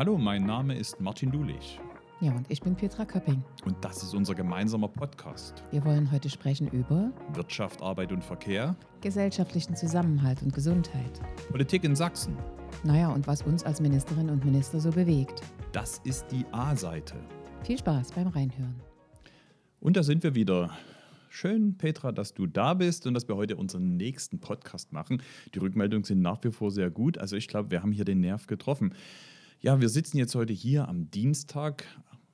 Hallo, mein Name ist Martin Dulich Ja, und ich bin Petra Köpping. und das ist unser gemeinsamer Podcast. Wir wollen heute sprechen über Wirtschaft, Arbeit und Verkehr, gesellschaftlichen Zusammenhalt und Gesundheit. Politik in Sachsen. Naja, und was uns als Ministerinnen und Minister so bewegt. Das ist die A-Seite. Viel Spaß beim Reinhören. Und da sind wir wieder. Schön, Petra, dass du da bist und dass wir heute unseren nächsten Podcast machen. Die Rückmeldungen sind nach wie vor sehr gut. Also ich glaube, wir haben hier den Nerv getroffen. Ja, wir sitzen jetzt heute hier am Dienstag,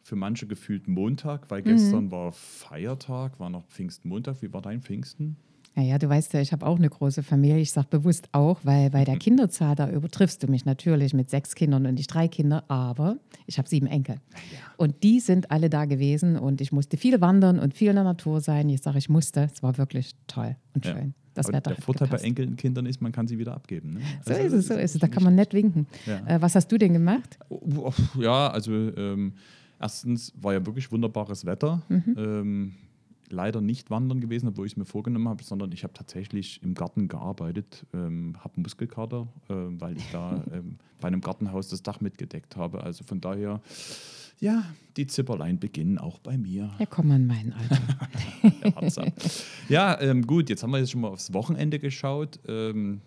für manche gefühlt Montag, weil gestern war Feiertag, war noch Pfingstmontag. Wie war dein Pfingsten? Naja, du weißt ja, ich habe auch eine große Familie. Ich sage bewusst auch, weil bei der Kinderzahl, da übertriffst du mich natürlich mit sechs Kindern und ich drei Kinder, aber ich habe sieben Enkel. Und die sind alle da gewesen und ich musste viel wandern und viel in der Natur sein. Ich sage, ich musste. Es war wirklich toll und Ja. schön. Das Aber der hat Vorteil bei gepasst. Enkelkindern ist, man kann sie wieder abgeben. Ne? So Also ist es, so ist es. Da kann man nett winken. Ja. Äh, was hast du denn gemacht? Oh, Ja, also ähm, erstens war ja wirklich wunderbares Wetter. Mhm. Ähm, leider nicht wandern gewesen, obwohl ich es mir vorgenommen habe, sondern ich habe tatsächlich im Garten gearbeitet, ähm, habe Muskelkater, ähm, weil ich da ähm, bei einem Gartenhaus das Dach mitgedeckt habe. Also von daher, ja, die Zipperlein beginnen auch bei mir. Ja, komm an meinen Alter. Ja, ähm, gut, jetzt haben wir jetzt schon mal aufs Wochenende geschaut ähm,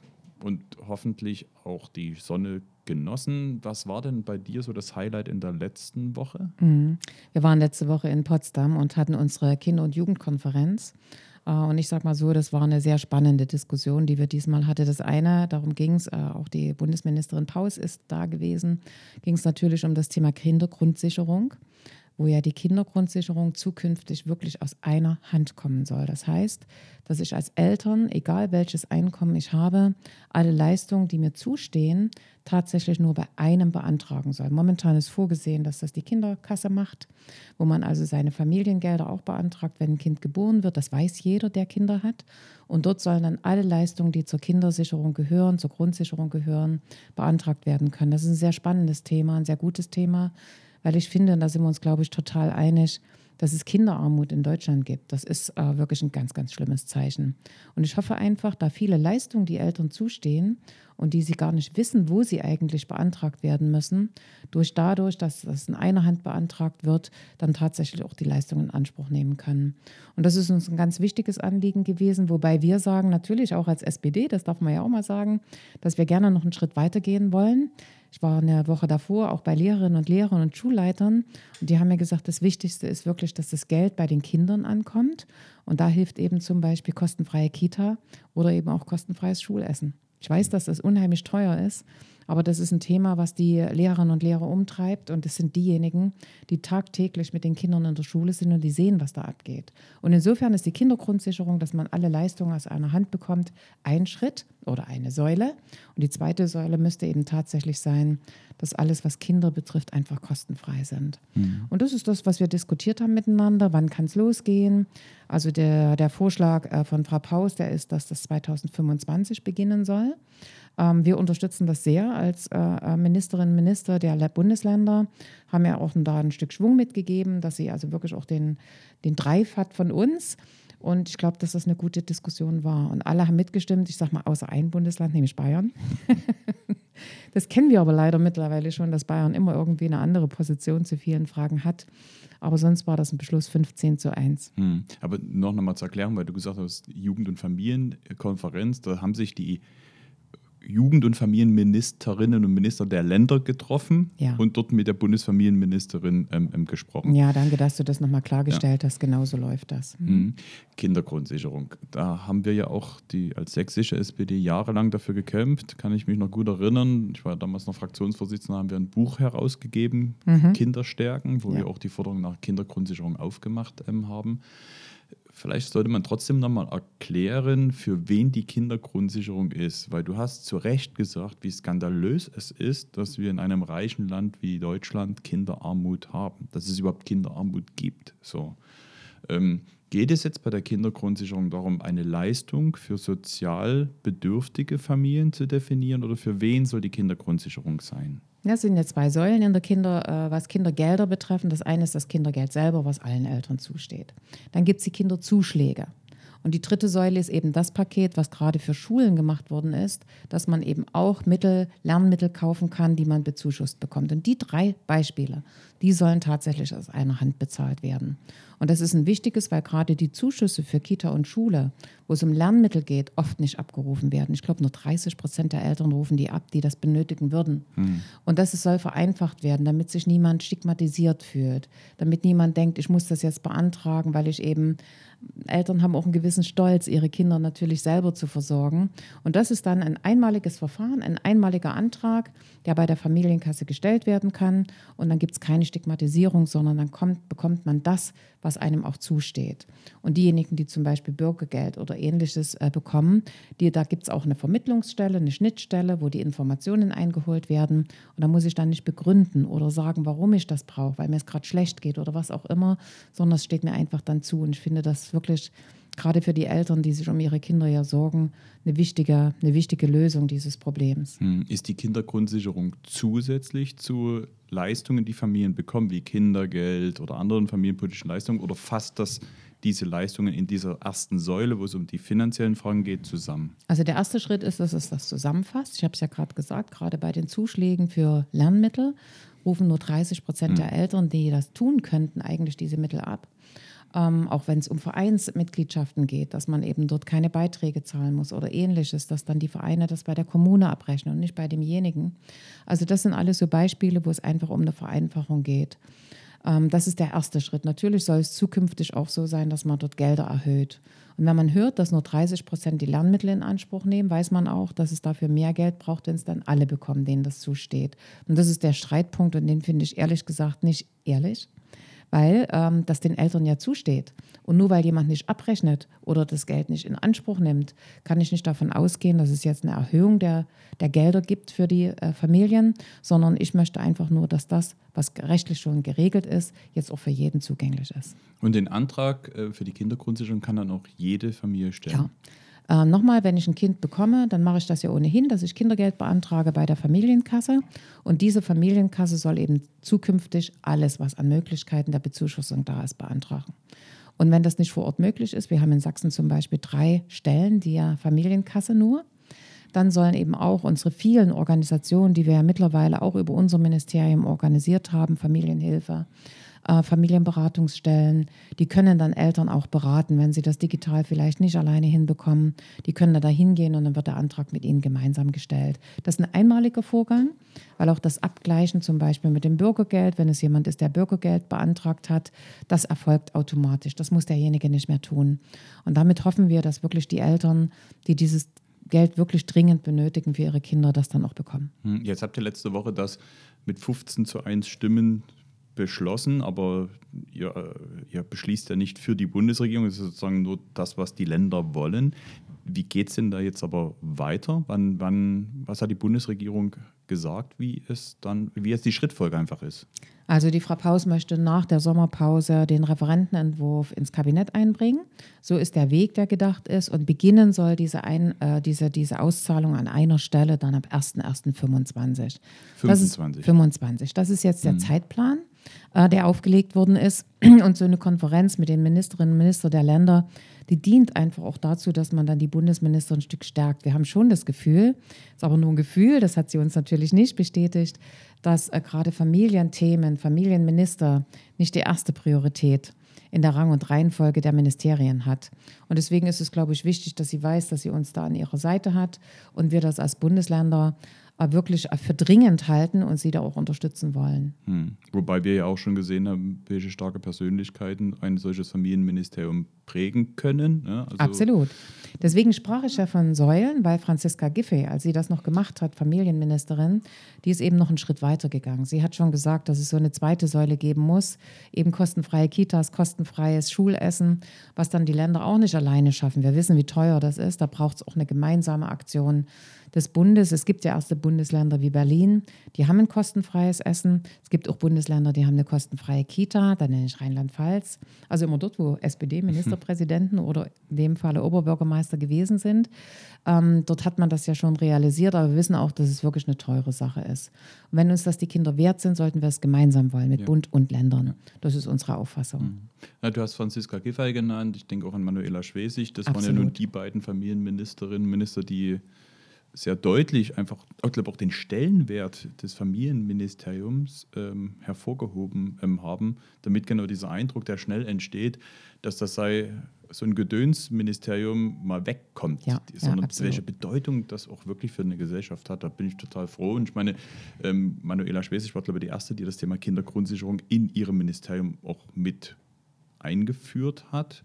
und hoffentlich auch die Sonne genossen. Was war denn bei dir so das Highlight in der letzten Woche? Mhm. Wir waren letzte Woche in Potsdam und hatten unsere Kinder- und Jugendkonferenz. Äh, Und ich sage mal so, das war eine sehr spannende Diskussion, die wir diesmal hatten. Das eine, darum ging es, auch die Bundesministerin Paus ist da gewesen, ging es natürlich um das Thema Kindergrundsicherung, wo ja die Kindergrundsicherung zukünftig wirklich aus einer Hand kommen soll. Das heißt, dass ich als Eltern, egal welches Einkommen ich habe, alle Leistungen, die mir zustehen, tatsächlich nur bei einem beantragen soll. Momentan ist vorgesehen, dass das die Kinderkasse macht, wo man also seine Familiengelder auch beantragt, wenn ein Kind geboren wird. Das weiß jeder, der Kinder hat. Und dort sollen dann alle Leistungen, die zur Kindersicherung gehören, zur Grundsicherung gehören, beantragt werden können. Das ist ein sehr spannendes Thema, ein sehr gutes Thema, weil ich finde, und da sind wir uns, glaube ich, total einig, dass es Kinderarmut in Deutschland gibt. Das ist äh, wirklich ein ganz, ganz schlimmes Zeichen. Und ich hoffe einfach, da viele Leistungen die Eltern zustehen und die sie gar nicht wissen, wo sie eigentlich beantragt werden müssen, durch dadurch, dass das in einer Hand beantragt wird, dann tatsächlich auch die Leistungen in Anspruch nehmen können. Und das ist uns ein ganz wichtiges Anliegen gewesen, wobei wir sagen, natürlich auch als SPD, das darf man ja auch mal sagen, dass wir gerne noch einen Schritt weitergehen wollen. Ich war eine Woche davor auch bei Lehrerinnen und Lehrern und Schulleitern und die haben mir gesagt, das Wichtigste ist wirklich, dass das Geld bei den Kindern ankommt. Und da hilft eben zum Beispiel kostenfreie Kita oder eben auch kostenfreies Schulessen. Ich weiß, dass das unheimlich teuer ist, aber das ist ein Thema, was die Lehrerinnen und Lehrer umtreibt. Und es sind diejenigen, die tagtäglich mit den Kindern in der Schule sind und die sehen, was da abgeht. Und insofern ist die Kindergrundsicherung, dass man alle Leistungen aus einer Hand bekommt, ein Schritt oder eine Säule. Und die zweite Säule müsste eben tatsächlich sein, dass alles, was Kinder betrifft, einfach kostenfrei sind. Und das ist das, was wir diskutiert haben miteinander. Wann kann es losgehen? Also der, der Vorschlag äh, von Frau Paus, der ist, dass das 2025 beginnen soll. Ähm, wir unterstützen das sehr als äh, äh, Ministerinnen und Minister der Bundesländer, haben ja auch da ein Stück Schwung mitgegeben, dass sie also wirklich auch den, den Drive hat von uns. Und ich glaube, dass das eine gute Diskussion war. Und alle haben mitgestimmt, ich sage mal, außer ein Bundesland, nämlich Bayern. Das kennen wir aber leider mittlerweile schon, dass Bayern immer irgendwie eine andere Position zu vielen Fragen hat. Aber sonst war das ein Beschluss 15 zu 1. Hm. Aber noch nochmal zur Erklärung, weil du gesagt hast, Jugend- und Familienkonferenz, da haben sich die Jugend- und Familienministerinnen und Minister der Länder getroffen Ja. und dort mit der Bundesfamilienministerin ähm, ähm, gesprochen. Ja, danke, dass du das nochmal klargestellt hast. Genauso läuft das. Mhm. Kindergrundsicherung. Da haben wir ja auch die als sächsische SPD jahrelang dafür gekämpft. Kann ich mich noch gut erinnern. Ich war damals noch Fraktionsvorsitzender, haben wir ein Buch herausgegeben, Kinderstärken, wo Ja. wir auch die Forderung nach Kindergrundsicherung aufgemacht ähm, haben. Vielleicht sollte man trotzdem nochmal erklären, für wen die Kindergrundsicherung ist, weil du hast zu Recht gesagt, wie skandalös es ist, dass wir in einem reichen Land wie Deutschland Kinderarmut haben, dass es überhaupt Kinderarmut gibt. So. Ähm, geht es jetzt bei der Kindergrundsicherung darum, eine Leistung für sozial bedürftige Familien zu definieren oder für wen soll die Kindergrundsicherung sein? Das sind jetzt zwei Säulen in der Kinder, äh, was Kindergelder betreffen. Das eine ist das Kindergeld selber, was allen Eltern zusteht. Dann gibt es die Kinderzuschläge. Und die dritte Säule ist eben das Paket, was gerade für Schulen gemacht worden ist, dass man eben auch Mittel, Lernmittel kaufen kann, die man bezuschusst bekommt. Und die drei Beispiele, die sollen tatsächlich aus einer Hand bezahlt werden. Und das ist ein wichtiges, weil gerade die Zuschüsse für Kita und Schule, wo es um Lernmittel geht, oft nicht abgerufen werden. Ich glaube, nur 30 Prozent der Eltern rufen die ab, die das benötigen würden. Mhm. Und das soll vereinfacht werden, damit sich niemand stigmatisiert fühlt, damit niemand denkt, ich muss das jetzt beantragen, weil ich eben Eltern haben auch einen gewissen Stolz, ihre Kinder natürlich selber zu versorgen. Und das ist dann ein einmaliges Verfahren, ein einmaliger Antrag, der bei der Familienkasse gestellt werden kann. Und dann gibt es keine Stigmatisierung, sondern dann kommt, bekommt man das, was einem auch zusteht. Und diejenigen, die zum Beispiel Bürgergeld oder ähnliches äh, bekommen, die, da gibt es auch eine Vermittlungsstelle, eine Schnittstelle, wo die Informationen eingeholt werden. Und da muss ich dann nicht begründen oder sagen, warum ich das brauche, weil mir es gerade schlecht geht oder was auch immer, sondern es steht mir einfach dann zu. Und ich finde das wirklich gerade für die Eltern, die sich um ihre Kinder ja sorgen, eine wichtige, eine wichtige Lösung dieses Problems. Hm, ist die Kindergrundsicherung zusätzlich zu Leistungen, die Familien bekommen, wie Kindergeld oder anderen familienpolitischen Leistungen, oder fasst das diese Leistungen in dieser ersten Säule, wo es um die finanziellen Fragen geht, zusammen? Also der erste Schritt ist, dass es das zusammenfasst. Ich habe es ja gerade gesagt, gerade bei den Zuschlägen für Lernmittel rufen nur 30 Prozent hm. der Eltern, die das tun könnten, eigentlich diese Mittel ab ähm, auch wenn es um Vereinsmitgliedschaften geht, dass man eben dort keine Beiträge zahlen muss oder ähnliches, dass dann die Vereine das bei der Kommune abrechnen und nicht bei demjenigen. Also das sind alles so Beispiele, wo es einfach um eine Vereinfachung geht. Ähm, das ist der erste Schritt. Natürlich soll es zukünftig auch so sein, dass man dort Gelder erhöht. Und wenn man hört, dass nur 30 Prozent die Lernmittel in Anspruch nehmen, weiß man auch, dass es dafür mehr Geld braucht, wenn es dann alle bekommen, denen das zusteht. Und das ist der Streitpunkt und den finde ich ehrlich gesagt nicht ehrlich weil ähm, das den Eltern ja zusteht. Und nur weil jemand nicht abrechnet oder das Geld nicht in Anspruch nimmt, kann ich nicht davon ausgehen, dass es jetzt eine Erhöhung der, der Gelder gibt für die äh, Familien, sondern ich möchte einfach nur, dass das, was rechtlich schon geregelt ist, jetzt auch für jeden zugänglich ist. Und den Antrag äh, für die Kindergrundsicherung kann dann auch jede Familie stellen? Ja. Äh, Nochmal, wenn ich ein Kind bekomme, dann mache ich das ja ohnehin, dass ich Kindergeld beantrage bei der Familienkasse. Und diese Familienkasse soll eben zukünftig alles, was an Möglichkeiten der Bezuschussung da ist, beantragen. Und wenn das nicht vor Ort möglich ist, wir haben in Sachsen zum Beispiel drei Stellen, die ja Familienkasse nur, dann sollen eben auch unsere vielen Organisationen, die wir ja mittlerweile auch über unser Ministerium organisiert haben, Familienhilfe, äh, Familienberatungsstellen, die können dann Eltern auch beraten, wenn sie das digital vielleicht nicht alleine hinbekommen. Die können da hingehen und dann wird der Antrag mit ihnen gemeinsam gestellt. Das ist ein einmaliger Vorgang, weil auch das Abgleichen zum Beispiel mit dem Bürgergeld, wenn es jemand ist, der Bürgergeld beantragt hat, das erfolgt automatisch. Das muss derjenige nicht mehr tun. Und damit hoffen wir, dass wirklich die Eltern, die dieses Geld wirklich dringend benötigen für ihre Kinder, das dann auch bekommen. Hm, jetzt habt ihr letzte Woche das mit 15 zu 1 Stimmen beschlossen, aber ihr, ihr, beschließt ja nicht für die Bundesregierung, es ist sozusagen nur das, was die Länder wollen. Wie geht es denn da jetzt aber weiter? Wann, wann, was hat die Bundesregierung gesagt, wie es dann, wie jetzt die Schrittfolge einfach ist? Also die Frau Paus möchte nach der Sommerpause den Referentenentwurf ins Kabinett einbringen. So ist der Weg, der gedacht ist. Und beginnen soll diese, ein, äh, diese, diese Auszahlung an einer Stelle dann ab 1.1.25. 25. 25. Das ist jetzt der mhm. Zeitplan äh, der aufgelegt worden ist. Und so eine Konferenz mit den Ministerinnen und Ministern der Länder, die dient einfach auch dazu, dass man dann die Bundesminister ein Stück stärkt. Wir haben schon das Gefühl, ist aber nur ein Gefühl, das hat sie uns natürlich nicht bestätigt, dass äh, gerade Familienthemen, Familienminister nicht die erste Priorität in der Rang- und Reihenfolge der Ministerien hat. Und deswegen ist es, glaube ich, wichtig, dass sie weiß, dass sie uns da an ihrer Seite hat und wir das als Bundesländer wirklich für dringend halten und sie da auch unterstützen wollen. Hm. Wobei wir ja auch schon gesehen haben, welche starke Persönlichkeiten ein solches Familienministerium prägen können. Ja, also Absolut. Deswegen sprach ich ja von Säulen, weil Franziska Giffey, als sie das noch gemacht hat, Familienministerin, die ist eben noch einen Schritt weiter gegangen. Sie hat schon gesagt, dass es so eine zweite Säule geben muss, eben kostenfreie Kitas, kostenfreies Schulessen, was dann die Länder auch nicht alleine schaffen. Wir wissen, wie teuer das ist. Da braucht es auch eine gemeinsame Aktion des Bundes. Es gibt ja erste Bundes Bundesländer wie Berlin, die haben ein kostenfreies Essen. Es gibt auch Bundesländer, die haben eine kostenfreie Kita, da nenne ich Rheinland-Pfalz. Also immer dort, wo SPD-Ministerpräsidenten oder in dem Falle Oberbürgermeister gewesen sind. Ähm, dort hat man das ja schon realisiert, aber wir wissen auch, dass es wirklich eine teure Sache ist. Und wenn uns das die Kinder wert sind, sollten wir es gemeinsam wollen mit ja. Bund und Ländern. Ja. Das ist unsere Auffassung. Mhm. Ja, du hast Franziska Giffey genannt, ich denke auch an Manuela Schwesig. Das Absolut. waren ja nun die beiden Familienministerinnen, Minister, die sehr deutlich einfach, ich glaube auch den Stellenwert des Familienministeriums ähm, hervorgehoben ähm, haben, damit genau dieser Eindruck, der schnell entsteht, dass das sei so ein Gedönsministerium mal wegkommt, ja, sondern ja, welche Bedeutung das auch wirklich für eine Gesellschaft hat. Da bin ich total froh. Und ich meine, ähm, Manuela Schwesig war, glaube ich, die Erste, die das Thema Kindergrundsicherung in ihrem Ministerium auch mit eingeführt hat.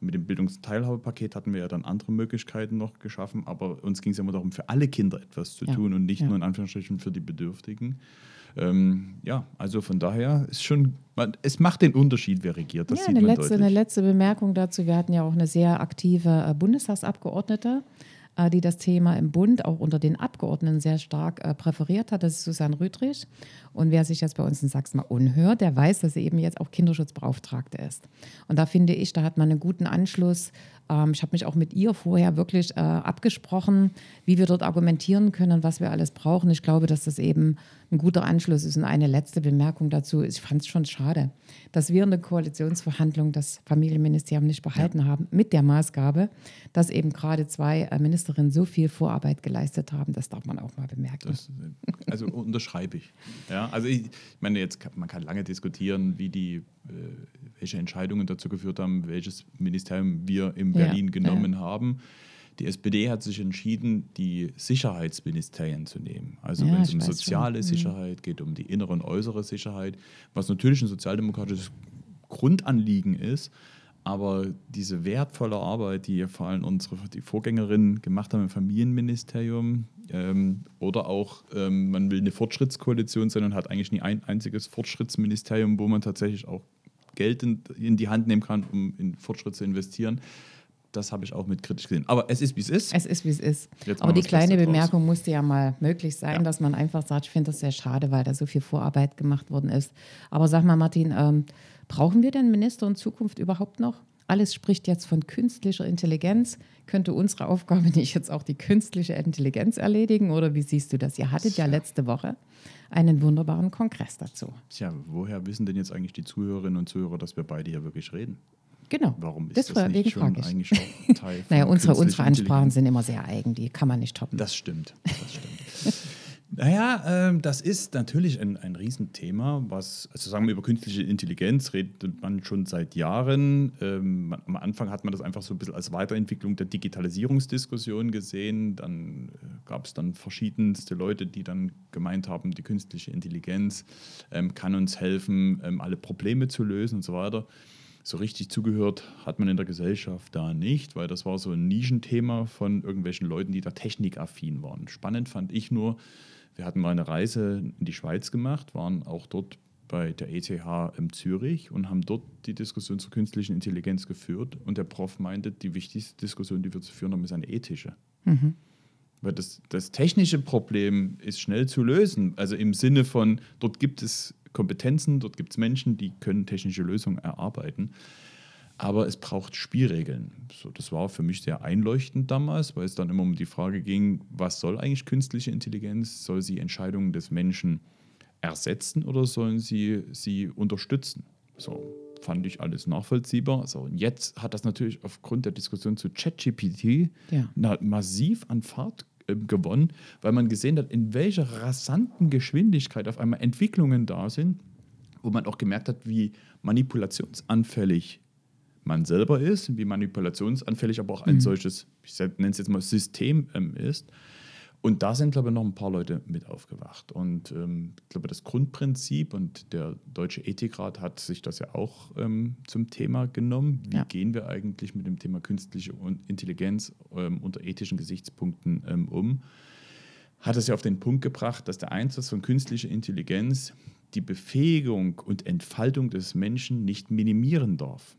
Mit dem Bildungsteilhabepaket hatten wir ja dann andere Möglichkeiten noch geschaffen, aber uns ging es ja immer darum, für alle Kinder etwas zu ja. tun und nicht ja. nur in Anführungsstrichen für die Bedürftigen. Ähm, ja, also von daher ist schon, man, es macht den Unterschied, wer regiert. Das ja, eine letzte, eine letzte Bemerkung dazu. Wir hatten ja auch eine sehr aktive äh, Bundestagsabgeordnete, die das Thema im Bund auch unter den Abgeordneten sehr stark äh, präferiert hat. Das ist Susanne Rüdrich. Und wer sich jetzt bei uns in Sachsen mal unhört, der weiß, dass sie eben jetzt auch Kinderschutzbeauftragte ist. Und da finde ich, da hat man einen guten Anschluss. Ähm, ich habe mich auch mit ihr vorher wirklich äh, abgesprochen, wie wir dort argumentieren können, was wir alles brauchen. Ich glaube, dass das eben ein guter Anschluss ist. Und eine letzte Bemerkung dazu. Ich fand es schon schade, dass wir in der Koalitionsverhandlung das Familienministerium nicht behalten ja. haben, mit der Maßgabe, dass eben gerade zwei äh, Ministerinnen so viel Vorarbeit geleistet haben. Das darf man auch mal bemerken. Das, also unterschreibe ich. Ja, also ich, ich meine, jetzt kann, man kann lange diskutieren, wie die, äh, welche Entscheidungen dazu geführt haben, welches Ministerium wir in Berlin ja, genommen ja. haben. Die SPD hat sich entschieden, die Sicherheitsministerien zu nehmen. Also ja, wenn es um soziale schon. Mhm. Sicherheit geht, um die innere und äußere Sicherheit, was natürlich ein sozialdemokratisches Grundanliegen ist. Aber diese wertvolle Arbeit, die vor allem unsere die Vorgängerinnen gemacht haben im Familienministerium, ähm, oder auch ähm, man will eine Fortschrittskoalition sein und hat eigentlich nie ein einziges Fortschrittsministerium, wo man tatsächlich auch Geld in, in die Hand nehmen kann, um in Fortschritt zu investieren das habe ich auch mit kritisch gesehen. Aber es ist, wie es ist. Es ist, wie es ist. Jetzt Aber die kleine Bemerkung musste ja mal möglich sein, ja. dass man einfach sagt, ich finde das sehr schade, weil da so viel Vorarbeit gemacht worden ist. Aber sag mal, Martin, ähm, brauchen wir den Minister in Zukunft überhaupt noch? Alles spricht jetzt von künstlicher Intelligenz. Könnte unsere Aufgabe nicht jetzt auch die künstliche Intelligenz erledigen? Oder wie siehst du das? Ihr hattet ja letzte Woche einen wunderbaren Kongress dazu. Tja, woher wissen denn jetzt eigentlich die Zuhörerinnen und Zuhörer, dass wir beide hier wirklich reden? Genau. Warum ist das, das nicht schon eigentlich auch Teil Naja, unsere, unsere Ansprachen sind immer sehr eigen, die kann man nicht toppen. Das stimmt. Das stimmt. naja, äh, das ist natürlich ein, ein Riesenthema, was, also sagen wir über künstliche Intelligenz redet man schon seit Jahren. Ähm, am Anfang hat man das einfach so ein bisschen als Weiterentwicklung der Digitalisierungsdiskussion gesehen. Dann äh, gab es dann verschiedenste Leute, die dann gemeint haben, die künstliche Intelligenz ähm, kann uns helfen, ähm, alle Probleme zu lösen und so weiter so richtig zugehört hat man in der Gesellschaft da nicht, weil das war so ein Nischenthema von irgendwelchen Leuten, die da technikaffin waren. Spannend fand ich nur, wir hatten mal eine Reise in die Schweiz gemacht, waren auch dort bei der ETH in Zürich und haben dort die Diskussion zur künstlichen Intelligenz geführt. Und der Prof meinte, die wichtigste Diskussion, die wir zu führen haben, ist eine ethische. Mhm. Weil das, das technische Problem ist schnell zu lösen. Also im Sinne von, dort gibt es Kompetenzen, dort gibt es Menschen, die können technische Lösungen erarbeiten. Aber es braucht Spielregeln. So, das war für mich sehr einleuchtend damals, weil es dann immer um die Frage ging, was soll eigentlich künstliche Intelligenz? Soll sie Entscheidungen des Menschen ersetzen oder sollen sie sie unterstützen? So fand ich alles nachvollziehbar. So, und jetzt hat das natürlich aufgrund der Diskussion zu ChatGPT ja. massiv an Fahrt gewonnen, weil man gesehen hat, in welcher rasanten Geschwindigkeit auf einmal Entwicklungen da sind, wo man auch gemerkt hat, wie manipulationsanfällig man selber ist, wie manipulationsanfällig aber auch ein mhm. solches, ich nenne es jetzt mal System ähm, ist. Und da sind, glaube ich, noch ein paar Leute mit aufgewacht. Und ähm, ich glaube, das Grundprinzip und der Deutsche Ethikrat hat sich das ja auch ähm, zum Thema genommen. Wie ja. gehen wir eigentlich mit dem Thema künstliche Intelligenz ähm, unter ethischen Gesichtspunkten ähm, um? Hat es ja auf den Punkt gebracht, dass der Einsatz von künstlicher Intelligenz die Befähigung und Entfaltung des Menschen nicht minimieren darf.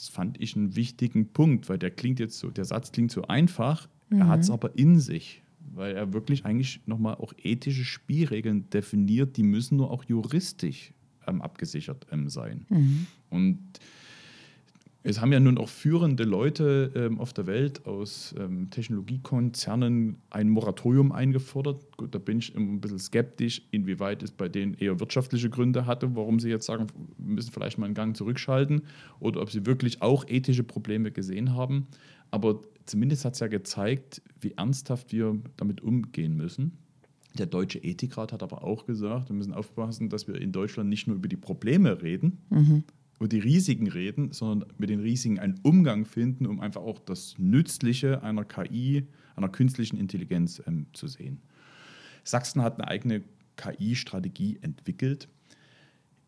Das fand ich einen wichtigen Punkt, weil der klingt jetzt so, der Satz klingt so einfach, Mhm. Er hat es aber in sich. weil er wirklich eigentlich nochmal auch ethische Spielregeln definiert, die müssen nur auch juristisch ähm, abgesichert ähm, sein. Mhm. Und es haben ja nun auch führende Leute ähm, auf der Welt aus ähm, Technologiekonzernen ein Moratorium eingefordert. Gut, da bin ich ein bisschen skeptisch, inwieweit es bei denen eher wirtschaftliche Gründe hatte, warum sie jetzt sagen, wir müssen vielleicht mal einen Gang zurückschalten oder ob sie wirklich auch ethische Probleme gesehen haben. Aber zumindest hat es ja gezeigt, wie ernsthaft wir damit umgehen müssen. Der Deutsche Ethikrat hat aber auch gesagt, wir müssen aufpassen, dass wir in Deutschland nicht nur über die Probleme reden, mhm über die Risiken reden, sondern mit den Risiken einen Umgang finden, um einfach auch das Nützliche einer KI, einer künstlichen Intelligenz ähm, zu sehen. Sachsen hat eine eigene KI-Strategie entwickelt.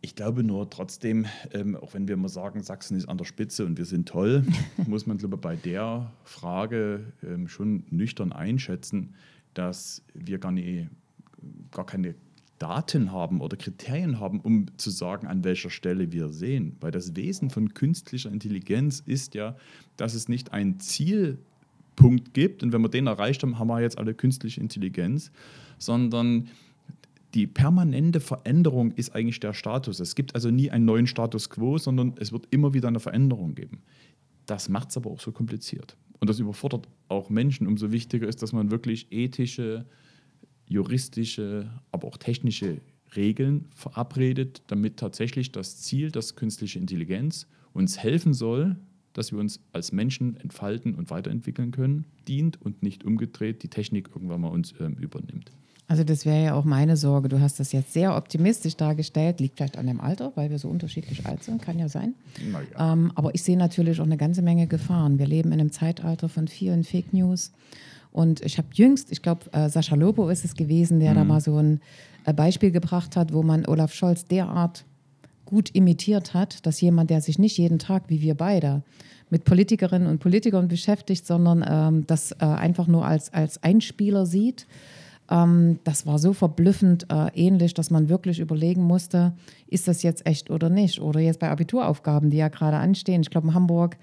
Ich glaube nur trotzdem, ähm, auch wenn wir immer sagen, Sachsen ist an der Spitze und wir sind toll, muss man glaube bei der Frage ähm, schon nüchtern einschätzen, dass wir gar, nie, gar keine Daten haben oder Kriterien haben, um zu sagen, an welcher Stelle wir sehen. Weil das Wesen von künstlicher Intelligenz ist ja, dass es nicht einen Zielpunkt gibt und wenn wir den erreicht haben, haben wir jetzt alle künstliche Intelligenz, sondern die permanente Veränderung ist eigentlich der Status. Es gibt also nie einen neuen Status quo, sondern es wird immer wieder eine Veränderung geben. Das macht es aber auch so kompliziert. Und das überfordert auch Menschen. Umso wichtiger ist, dass man wirklich ethische juristische, aber auch technische Regeln verabredet, damit tatsächlich das Ziel, dass künstliche Intelligenz uns helfen soll, dass wir uns als Menschen entfalten und weiterentwickeln können, dient und nicht umgedreht die Technik irgendwann mal uns ähm, übernimmt. Also das wäre ja auch meine Sorge. Du hast das jetzt sehr optimistisch dargestellt. Liegt vielleicht an dem Alter, weil wir so unterschiedlich alt sind, kann ja sein. Ja. Ähm, aber ich sehe natürlich auch eine ganze Menge Gefahren. Wir leben in einem Zeitalter von vielen Fake News. Und ich habe jüngst, ich glaube, äh, Sascha Lobo ist es gewesen, der mhm. da mal so ein äh, Beispiel gebracht hat, wo man Olaf Scholz derart gut imitiert hat, dass jemand, der sich nicht jeden Tag wie wir beide mit Politikerinnen und Politikern beschäftigt, sondern ähm, das äh, einfach nur als, als Einspieler sieht, ähm, das war so verblüffend äh, ähnlich, dass man wirklich überlegen musste, ist das jetzt echt oder nicht? Oder jetzt bei Abituraufgaben, die ja gerade anstehen. Ich glaube, in Hamburg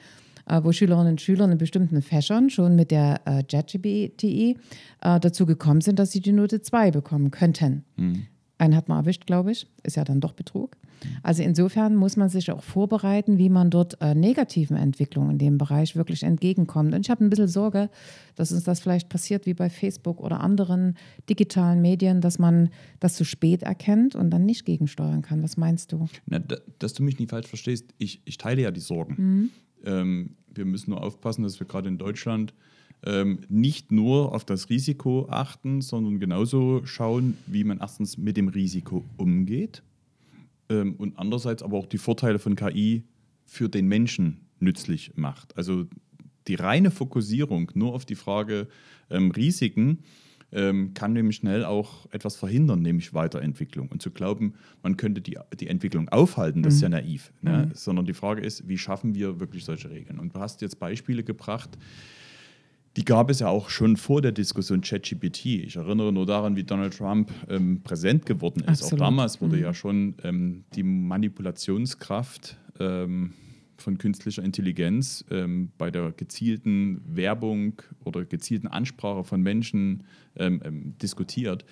wo Schülerinnen und Schüler in bestimmten Fächern schon mit der äh, JetGPT äh, dazu gekommen sind, dass sie die Note 2 bekommen könnten. Mhm. Einen hat man erwischt, glaube ich. Ist ja dann doch Betrug. Also insofern muss man sich auch vorbereiten, wie man dort äh, negativen Entwicklungen in dem Bereich wirklich entgegenkommt. Und ich habe ein bisschen Sorge, dass uns das vielleicht passiert wie bei Facebook oder anderen digitalen Medien, dass man das zu spät erkennt und dann nicht gegensteuern kann. Was meinst du? Na, dass du mich nicht falsch verstehst, ich, ich teile ja die Sorgen. Mhm. Ähm, wir müssen nur aufpassen, dass wir gerade in Deutschland ähm, nicht nur auf das Risiko achten, sondern genauso schauen, wie man erstens mit dem Risiko umgeht ähm, und andererseits aber auch die Vorteile von KI für den Menschen nützlich macht. Also die reine Fokussierung nur auf die Frage ähm, Risiken ähm, kann nämlich schnell auch etwas verhindern, nämlich Weiterentwicklung. Und zu glauben, man könnte die, die Entwicklung aufhalten, das mhm. ist ja naiv. Ne? Mhm. Sondern die Frage ist, wie schaffen wir wirklich solche Regeln? Und du hast jetzt Beispiele gebracht, die gab es ja auch schon vor der Diskussion ChatGPT. Ich erinnere nur daran, wie Donald Trump ähm, präsent geworden ist. Absolut. Auch damals wurde mhm. ja schon ähm, die Manipulationskraft ähm, von künstlicher Intelligenz ähm, bei der gezielten Werbung oder gezielten Ansprache von Menschen ähm, ähm, diskutiert.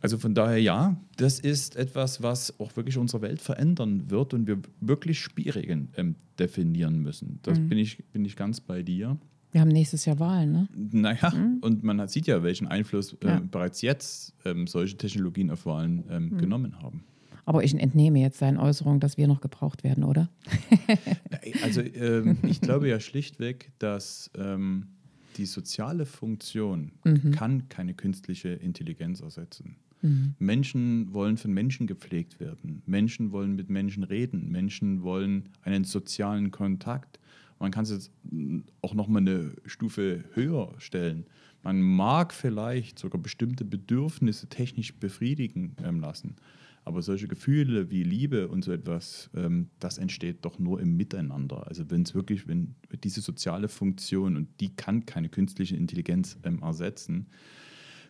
Also von daher ja, das ist etwas, was auch wirklich unsere Welt verändern wird und wir wirklich Spielregeln ähm, definieren müssen. Das mhm. bin, ich, bin ich ganz bei dir. Wir haben nächstes Jahr Wahlen, ne? Naja, mhm. und man sieht ja, welchen Einfluss äh, ja. bereits jetzt ähm, solche Technologien auf Wahlen ähm, mhm. genommen haben. Aber ich entnehme jetzt seinen Äußerungen, dass wir noch gebraucht werden, oder? also ähm, ich glaube ja schlichtweg, dass ähm, die soziale Funktion mhm. kann keine künstliche Intelligenz ersetzen. Mhm. Menschen wollen von Menschen gepflegt werden. Menschen wollen mit Menschen reden. Menschen wollen einen sozialen Kontakt. Man kann es jetzt auch noch mal eine Stufe höher stellen. Man mag vielleicht sogar bestimmte Bedürfnisse technisch befriedigen ähm, lassen. Aber solche Gefühle wie Liebe und so etwas, ähm, das entsteht doch nur im Miteinander. Also wenn es wirklich, wenn diese soziale Funktion, und die kann keine künstliche Intelligenz ähm, ersetzen,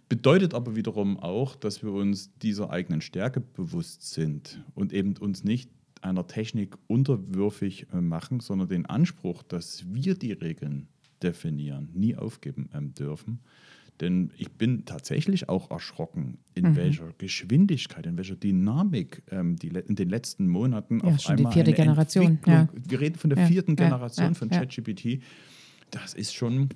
bedeutet aber wiederum auch, dass wir uns dieser eigenen Stärke bewusst sind und eben uns nicht einer Technik unterwürfig äh, machen, sondern den Anspruch, dass wir die Regeln definieren, nie aufgeben ähm, dürfen Denn ich bin tatsächlich auch erschrocken, in mhm. welcher Geschwindigkeit, in welcher Dynamik ähm, die in den letzten Monaten ja, auf schon einmal die vierte Generation. Ja. Wir reden von der vierten Generation von ChatGPT. Das ist schon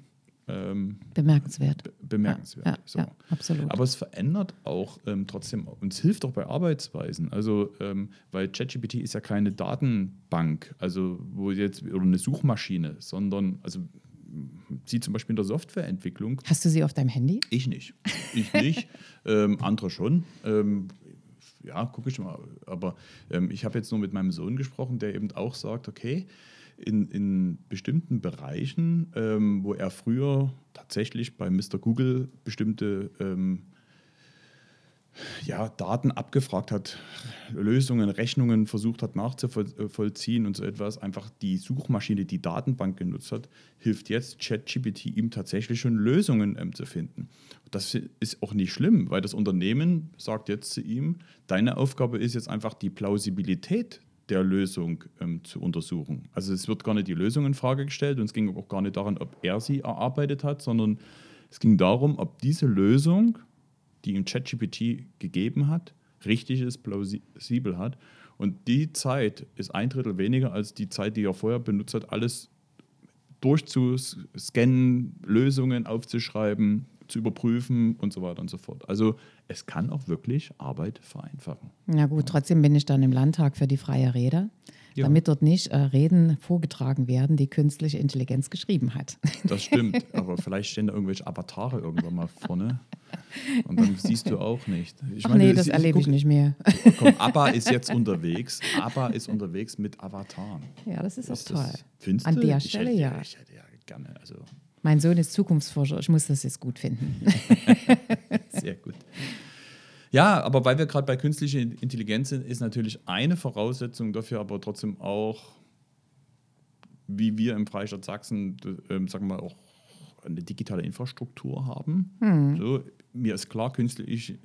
ähm, bemerkenswert. Be bemerkenswert. Ja, so. ja, absolut. Aber es verändert auch ähm, trotzdem, uns hilft auch bei Arbeitsweisen. Also, ähm, weil ChatGPT ist ja keine Datenbank, also wo jetzt, oder eine Suchmaschine, sondern, also sie zum Beispiel in der Softwareentwicklung. Hast du sie auf deinem Handy? Ich nicht. Ich nicht. ähm, andere schon. Ähm, ja, gucke ich mal. Aber ähm, ich habe jetzt nur mit meinem Sohn gesprochen, der eben auch sagt, okay, in, in bestimmten Bereichen, ähm, wo er früher tatsächlich bei Mr. Google bestimmte ähm, ja, Daten abgefragt hat, Lösungen, Rechnungen versucht hat nachzuvollziehen und so etwas, einfach die Suchmaschine, die Datenbank genutzt hat, hilft jetzt ChatGPT ihm tatsächlich schon Lösungen ähm, zu finden. Das ist auch nicht schlimm, weil das Unternehmen sagt jetzt zu ihm, deine Aufgabe ist jetzt einfach die Plausibilität der Lösung ähm, zu untersuchen. Also es wird gar nicht die Lösung in Frage gestellt und es ging auch gar nicht daran, ob er sie erarbeitet hat, sondern es ging darum, ob diese Lösung, die ihm ChatGPT gegeben hat, richtig ist, plausibel hat. Und die Zeit ist ein Drittel weniger als die Zeit, die er vorher benutzt hat, alles durchzuscannen, Lösungen aufzuschreiben, zu überprüfen und so weiter und so fort. Also es kann auch wirklich Arbeit vereinfachen. Ja gut, trotzdem bin ich dann im Landtag für die freie Rede, ja. damit dort nicht äh, Reden vorgetragen werden, die künstliche Intelligenz geschrieben hat. Das stimmt, aber vielleicht stehen da irgendwelche Avatare irgendwann mal vorne und dann siehst du auch nicht. Ich Ach meine, nee, das erlebe ich nicht mehr. Komm, ABBA ist jetzt unterwegs. ABBA ist unterwegs mit Avataren. Ja, das ist, ist auch toll. Das, An der Stelle hätte, ja. Ich hätte ja gerne, also mein Sohn ist Zukunftsforscher, ich muss das jetzt gut finden. Sehr gut. Ja, aber weil wir gerade bei künstlicher Intelligenz sind, ist natürlich eine Voraussetzung dafür, aber trotzdem auch, wie wir im Freistaat Sachsen, äh, sagen wir auch eine digitale Infrastruktur haben. Hm. So, mir ist klar, künstliche,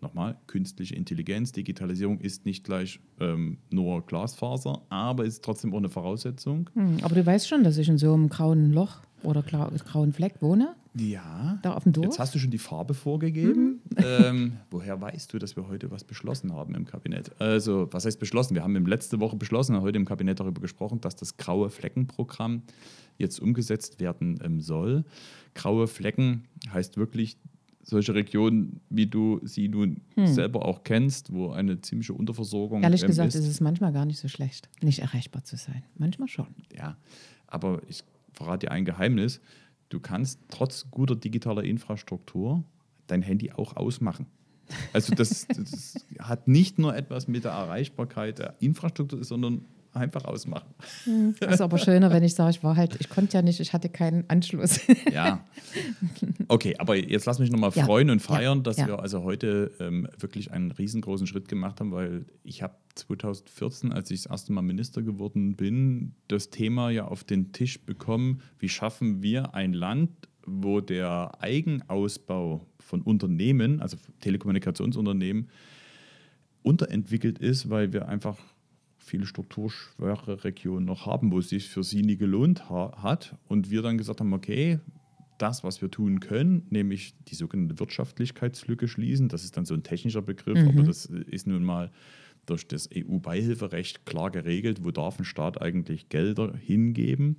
nochmal, künstliche Intelligenz, Digitalisierung ist nicht gleich ähm, nur Glasfaser, aber ist trotzdem auch eine Voraussetzung. Hm, aber du weißt schon, dass ich in so einem grauen Loch oder grauen Fleck wohne. Ja. Da auf dem Dorf. Jetzt hast du schon die Farbe vorgegeben. Mhm. Ähm, woher weißt du, dass wir heute was beschlossen haben im Kabinett? Also, was heißt beschlossen? Wir haben im letzte Woche beschlossen, heute im Kabinett darüber gesprochen, dass das graue Fleckenprogramm jetzt umgesetzt werden ähm, soll. Graue Flecken heißt wirklich solche Regionen, wie du sie nun hm. selber auch kennst, wo eine ziemliche Unterversorgung Ehrlich ähm, gesagt ist. ist es manchmal gar nicht so schlecht, nicht erreichbar zu sein. Manchmal schon. Ja, aber ich verrate dir ein Geheimnis, du kannst trotz guter digitaler Infrastruktur dein Handy auch ausmachen. Also das, das hat nicht nur etwas mit der Erreichbarkeit der Infrastruktur, sondern einfach ausmachen. Hm, das ist aber schöner, wenn ich sage, ich war halt, ich konnte ja nicht, ich hatte keinen Anschluss. Ja. Okay, aber jetzt lass mich nochmal freuen ja. und feiern, ja. dass ja. wir also heute ähm, wirklich einen riesengroßen Schritt gemacht haben, weil ich habe 2014, als ich das erste Mal Minister geworden bin, das Thema ja auf den Tisch bekommen, wie schaffen wir ein Land, wo der Eigenausbau von Unternehmen, also Telekommunikationsunternehmen, unterentwickelt ist, weil wir einfach viele strukturschwache Regionen noch haben, wo es sich für sie nie gelohnt ha hat. Und wir dann gesagt haben, okay, das, was wir tun können, nämlich die sogenannte Wirtschaftlichkeitslücke schließen, das ist dann so ein technischer Begriff, mhm. aber das ist nun mal durch das EU-Beihilferecht klar geregelt, wo darf ein Staat eigentlich Gelder hingeben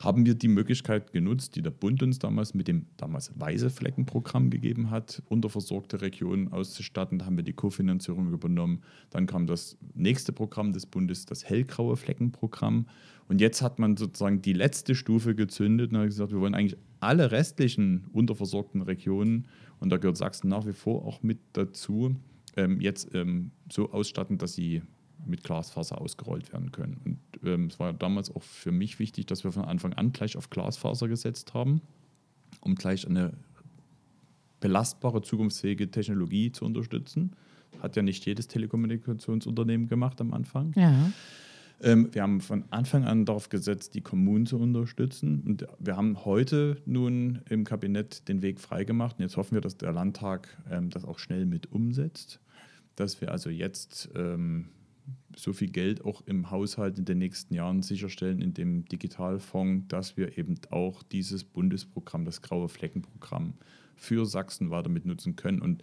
haben wir die Möglichkeit genutzt, die der Bund uns damals mit dem damals Weiße Fleckenprogramm gegeben hat, unterversorgte Regionen auszustatten. Da haben wir die Kofinanzierung übernommen. Dann kam das nächste Programm des Bundes, das Hellgraue Fleckenprogramm. Und jetzt hat man sozusagen die letzte Stufe gezündet und hat gesagt, wir wollen eigentlich alle restlichen unterversorgten Regionen, und da gehört Sachsen nach wie vor auch mit dazu, ähm, jetzt ähm, so ausstatten, dass sie mit Glasfaser ausgerollt werden können. Und ähm, es war damals auch für mich wichtig, dass wir von Anfang an gleich auf Glasfaser gesetzt haben, um gleich eine belastbare, zukunftsfähige Technologie zu unterstützen. Hat ja nicht jedes Telekommunikationsunternehmen gemacht am Anfang. Ja. Ähm, wir haben von Anfang an darauf gesetzt, die Kommunen zu unterstützen. Und wir haben heute nun im Kabinett den Weg freigemacht. Und jetzt hoffen wir, dass der Landtag ähm, das auch schnell mit umsetzt. Dass wir also jetzt ähm, so viel Geld auch im Haushalt in den nächsten Jahren sicherstellen in dem Digitalfonds, dass wir eben auch dieses Bundesprogramm, das graue Fleckenprogramm für Sachsen weiter mit nutzen können. Und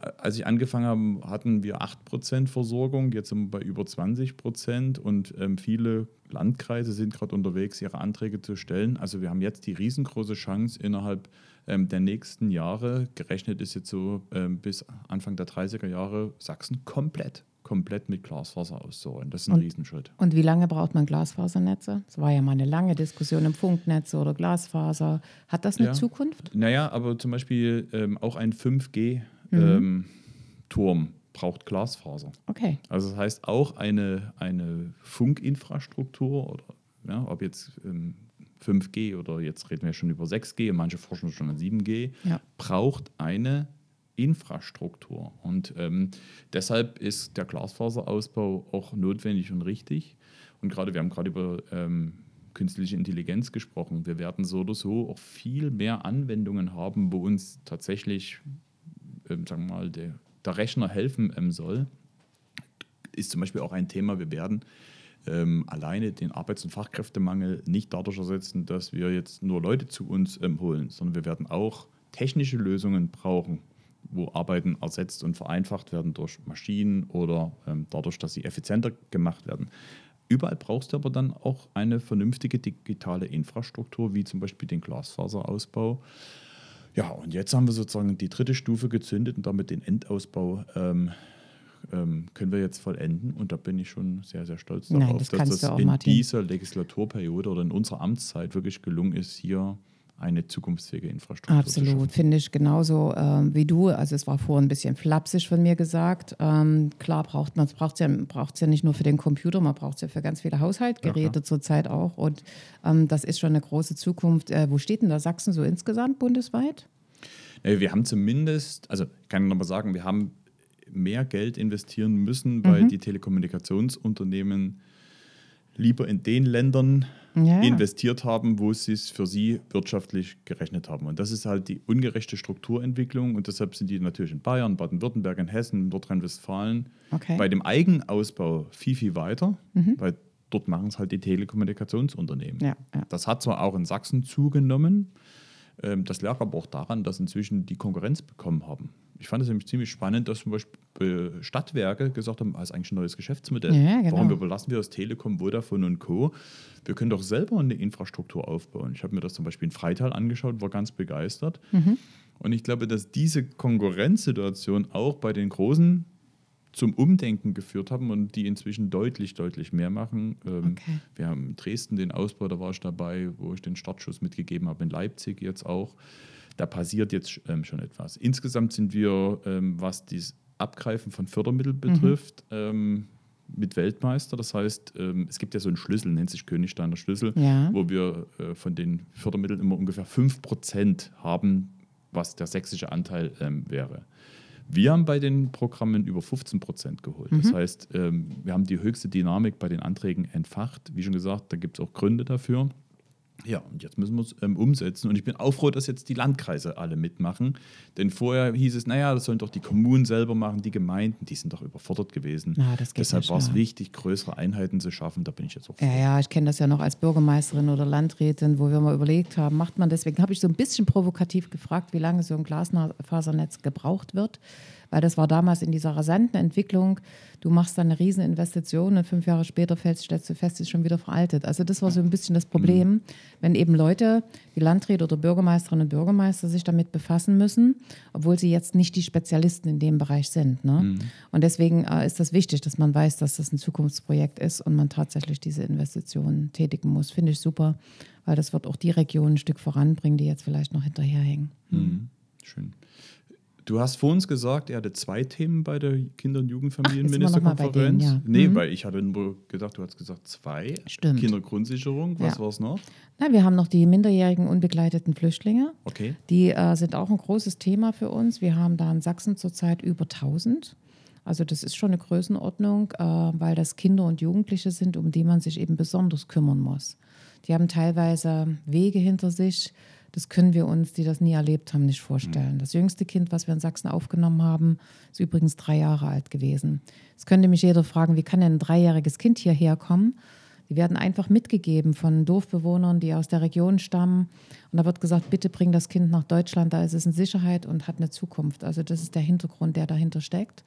äh, als ich angefangen habe, hatten wir 8% Versorgung, jetzt sind wir bei über 20% und ähm, viele Landkreise sind gerade unterwegs, ihre Anträge zu stellen. Also wir haben jetzt die riesengroße Chance innerhalb ähm, der nächsten Jahre, gerechnet ist jetzt so ähm, bis Anfang der 30er Jahre, Sachsen komplett komplett mit Glasfaser auszurollen. Das ist ein Und- Riesenschritt. Und wie lange braucht man Glasfasernetze? Es war ja mal eine lange Diskussion im Funknetze oder Glasfaser. Hat das eine Ja. Zukunft? Naja, aber zum Beispiel ähm, auch ein 5G-Turm braucht Glasfaser. Okay. Also das heißt auch eine, eine Funkinfrastruktur oder ja, ob jetzt ähm, 5G oder jetzt reden wir schon über 6G, manche forschen schon an 7G, Ja. braucht eine Infrastruktur. Und ähm, deshalb ist der Glasfaserausbau auch notwendig und richtig. Und gerade, wir haben gerade über ähm, künstliche Intelligenz gesprochen. Wir werden so oder so auch viel mehr Anwendungen haben, wo uns tatsächlich, ähm, sagen wir mal, der, der Rechner helfen ähm, soll. Ist zum Beispiel auch ein Thema, wir werden ähm, alleine den Arbeits- und Fachkräftemangel nicht dadurch ersetzen, dass wir jetzt nur Leute zu uns ähm, holen, sondern wir werden auch technische Lösungen brauchen, wo Arbeiten ersetzt und vereinfacht werden durch Maschinen oder ähm, dadurch, dass sie effizienter gemacht werden. Überall brauchst du aber dann auch eine vernünftige digitale Infrastruktur, wie zum Beispiel den Glasfaserausbau. Ja, und jetzt haben wir sozusagen die dritte Stufe gezündet und damit den Endausbau ähm, ähm, können wir jetzt vollenden. Und da bin ich schon sehr, sehr stolz Nein, darauf, das dass das auch, in Martin. dieser Legislaturperiode oder in unserer Amtszeit wirklich gelungen ist, hier eine zukunftsfähige Infrastruktur Absolut, finde ich genauso ähm, wie du. Also es war vorhin ein bisschen flapsig von mir gesagt. Ähm, klar braucht man es braucht ja, ja nicht nur für den Computer, man braucht es ja für ganz viele Haushaltgeräte Ja, zurzeit auch. Und ähm, das ist schon eine große Zukunft. Äh, wo steht denn da Sachsen so insgesamt bundesweit? Wir haben zumindest, also ich kann nochmal sagen, wir haben mehr Geld investieren müssen, weil Mhm. die Telekommunikationsunternehmen lieber in den Ländern Ja, investiert haben, wo sie es für sie wirtschaftlich gerechnet haben. Und das ist halt die ungerechte Strukturentwicklung und deshalb sind die natürlich in Bayern, Baden-Württemberg, in Hessen, Nordrhein-Westfalen Okay. bei dem Eigenausbau viel, viel weiter, Mhm. weil dort machen es halt die Telekommunikationsunternehmen. Ja, ja. Das hat zwar auch in Sachsen zugenommen, das lag aber auch daran, dass inzwischen die Konkurrenz bekommen haben. Ich fand es nämlich ziemlich spannend, dass zum Beispiel äh, Stadtwerke gesagt haben, das ist eigentlich ein neues Geschäftsmodell. Ja, genau. Warum überlassen wir das Telekom, Vodafone und Co.? Wir können doch selber eine Infrastruktur aufbauen. Ich habe mir das zum Beispiel in Freital angeschaut, war ganz begeistert. Mhm. Und ich glaube, dass diese Konkurrenzsituation auch bei den Großen zum Umdenken geführt haben und die inzwischen deutlich, deutlich mehr machen. Ähm, Okay. Wir haben in Dresden den Ausbau, da war ich dabei, wo ich den Startschuss mitgegeben habe, in Leipzig jetzt auch. Da passiert jetzt ähm, schon etwas. Insgesamt sind wir, ähm, was das Abgreifen von Fördermitteln betrifft, ähm, mit Weltmeister. Das heißt, es gibt ja so einen Schlüssel, nennt sich Königsteiner Schlüssel, Ja. wo wir äh, von den Fördermitteln immer ungefähr 5% haben, was der sächsische Anteil wäre. Wir haben bei den Programmen über 15 Prozent geholt. Das heißt, ähm, wir haben die höchste Dynamik bei den Anträgen entfacht. Wie schon gesagt, da gibt es auch Gründe dafür. Ja, und jetzt müssen wir es ähm, umsetzen. Und ich bin auch froh, dass jetzt die Landkreise alle mitmachen. Denn vorher hieß es, naja, das sollen doch die Kommunen selber machen, die Gemeinden, die sind doch überfordert gewesen. Na, Deshalb war es wichtig, größere Einheiten zu schaffen. Da bin ich jetzt auch froh. Ja, ja, ich kenne das ja noch als Bürgermeisterin oder Landrätin, wo wir mal überlegt haben, macht man deswegen, habe ich so ein bisschen provokativ gefragt, wie lange so ein Glasfasernetz gebraucht wird, weil das war damals in dieser rasanten Entwicklung, du machst dann eine riesen Investition und fünf Jahre später fällst, stellst du fest, ist schon wieder veraltet. Also das war so ein bisschen das Problem, wenn eben Leute, wie Landräte oder Bürgermeisterinnen und Bürgermeister sich damit befassen müssen, obwohl sie jetzt nicht die Spezialisten in dem Bereich sind. Ne? Und deswegen äh, ist das wichtig, dass man weiß, dass das ein Zukunftsprojekt ist und man tatsächlich diese Investitionen tätigen muss. Finde ich super, weil das wird auch die Regionen ein Stück voranbringen, die jetzt vielleicht noch hinterherhängen. Mhm. Schön. Du hast vor uns gesagt, er hatte zwei Themen bei der Kinder- und Jugendfamilienministerkonferenz. ja. Nee, Mhm. weil ich hatte nur gedacht, du hast gesagt zwei. Stimmt. Kindergrundsicherung, was Ja. war es noch? Na, wir haben noch die minderjährigen unbegleiteten Flüchtlinge. Okay. Die äh, sind auch ein großes Thema für uns. Wir haben da in Sachsen zurzeit über 1000. Also das ist schon eine Größenordnung, äh, weil das Kinder und Jugendliche sind, um die man sich eben besonders kümmern muss. Die haben teilweise Wege hinter sich. Das können wir uns, die das nie erlebt haben, nicht vorstellen. Das jüngste Kind, was wir in Sachsen aufgenommen haben, ist übrigens drei Jahre alt gewesen. Es könnte mich jeder fragen, wie kann denn ein dreijähriges Kind hierher kommen? Die werden einfach mitgegeben von Dorfbewohnern, die aus der Region stammen. Und da wird gesagt, bitte bring das Kind nach Deutschland, da ist es in Sicherheit und hat eine Zukunft. Also das ist der Hintergrund, der dahinter steckt.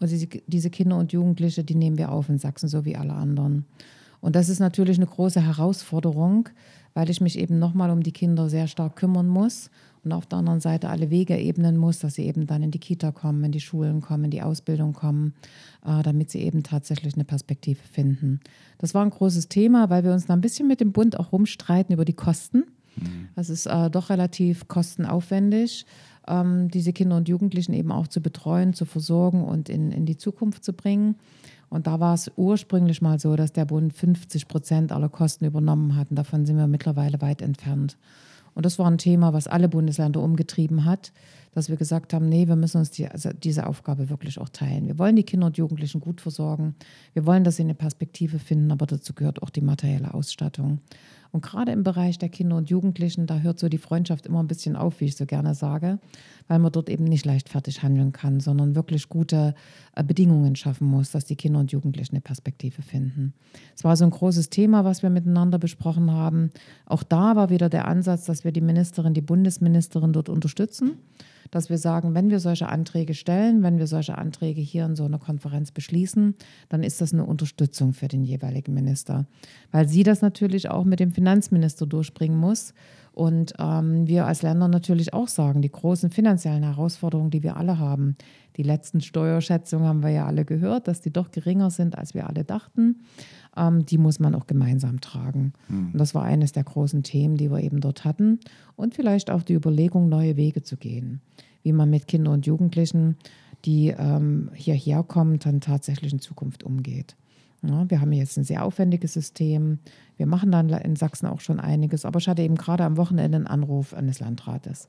Und diese, diese Kinder und Jugendliche, die nehmen wir auf in Sachsen, so wie alle anderen. Und das ist natürlich eine große Herausforderung, weil ich mich eben nochmal um die Kinder sehr stark kümmern muss und auf der anderen Seite alle Wege ebnen muss, dass sie eben dann in die Kita kommen, in die Schulen kommen, in die Ausbildung kommen, äh, damit sie eben tatsächlich eine Perspektive finden. Das war ein großes Thema, weil wir uns da ein bisschen mit dem Bund auch rumstreiten über die Kosten. Mhm. Das ist äh, doch relativ kostenaufwendig, ähm, diese Kinder und Jugendlichen eben auch zu betreuen, zu versorgen und in, in die Zukunft zu bringen. Und da war es ursprünglich mal so, dass der Bund 50 Prozent aller Kosten übernommen hat. Und davon sind wir mittlerweile weit entfernt. Und das war ein Thema, was alle Bundesländer umgetrieben hat, dass wir gesagt haben, nee, wir müssen uns die, also diese Aufgabe wirklich auch teilen. Wir wollen die Kinder und Jugendlichen gut versorgen. Wir wollen, dass sie eine Perspektive finden, aber dazu gehört auch die materielle Ausstattung. Und gerade im Bereich der Kinder und Jugendlichen, da hört so die Freundschaft immer ein bisschen auf, wie ich so gerne sage, weil man dort eben nicht leichtfertig handeln kann, sondern wirklich gute äh, Bedingungen schaffen muss, dass die Kinder und Jugendlichen eine Perspektive finden. Es war so ein großes Thema, was wir miteinander besprochen haben. Auch da war wieder der Ansatz, dass wir die Ministerin, die Bundesministerin dort unterstützen dass wir sagen, wenn wir solche Anträge stellen, wenn wir solche Anträge hier in so einer Konferenz beschließen, dann ist das eine Unterstützung für den jeweiligen Minister, weil sie das natürlich auch mit dem Finanzminister durchbringen muss. Und ähm, wir als Länder natürlich auch sagen, die großen finanziellen Herausforderungen, die wir alle haben, die letzten Steuerschätzungen haben wir ja alle gehört, dass die doch geringer sind, als wir alle dachten. Ähm, die muss man auch gemeinsam tragen. Mhm. Und das war eines der großen Themen, die wir eben dort hatten. Und vielleicht auch die Überlegung, neue Wege zu gehen, wie man mit Kindern und Jugendlichen, die ähm, hierher kommen, dann tatsächlich in Zukunft umgeht. Ja, wir haben jetzt ein sehr aufwendiges System. Wir machen dann in Sachsen auch schon einiges. Aber ich hatte eben gerade am Wochenende einen Anruf eines Landrates,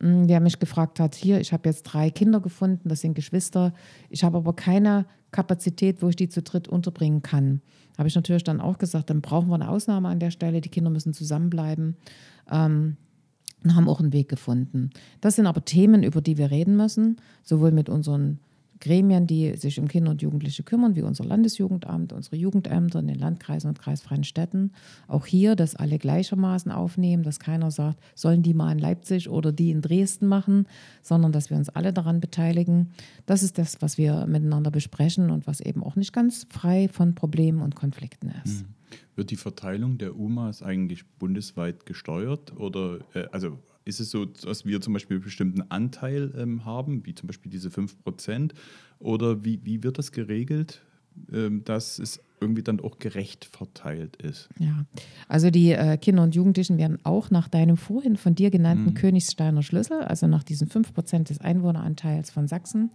hm, der mich gefragt hat, hier, ich habe jetzt drei Kinder gefunden, das sind Geschwister. Ich habe aber keine Kapazität, wo ich die zu dritt unterbringen kann. Habe ich natürlich dann auch gesagt, dann brauchen wir eine Ausnahme an der Stelle. Die Kinder müssen zusammenbleiben. Ähm, und haben auch einen Weg gefunden. Das sind aber Themen, über die wir reden müssen, sowohl mit unseren Gremien, die sich um Kinder und Jugendliche kümmern, wie unser Landesjugendamt, unsere Jugendämter in den Landkreisen und kreisfreien Städten. Auch hier, dass alle gleichermaßen aufnehmen, dass keiner sagt, sollen die mal in Leipzig oder die in Dresden machen, sondern dass wir uns alle daran beteiligen. Das ist das, was wir miteinander besprechen und was eben auch nicht ganz frei von Problemen und Konflikten ist. Hm. Wird die Verteilung der UMAs eigentlich bundesweit gesteuert oder äh, also ist es so, dass wir zum Beispiel einen bestimmten Anteil ähm, haben, wie zum Beispiel diese 5%? Oder wie, wie wird das geregelt, ähm, dass es irgendwie dann auch gerecht verteilt ist? Ja, also die äh, Kinder und Jugendlichen werden auch nach deinem vorhin von dir genannten mhm. Königsteiner Schlüssel, also nach diesen 5% des Einwohneranteils von Sachsen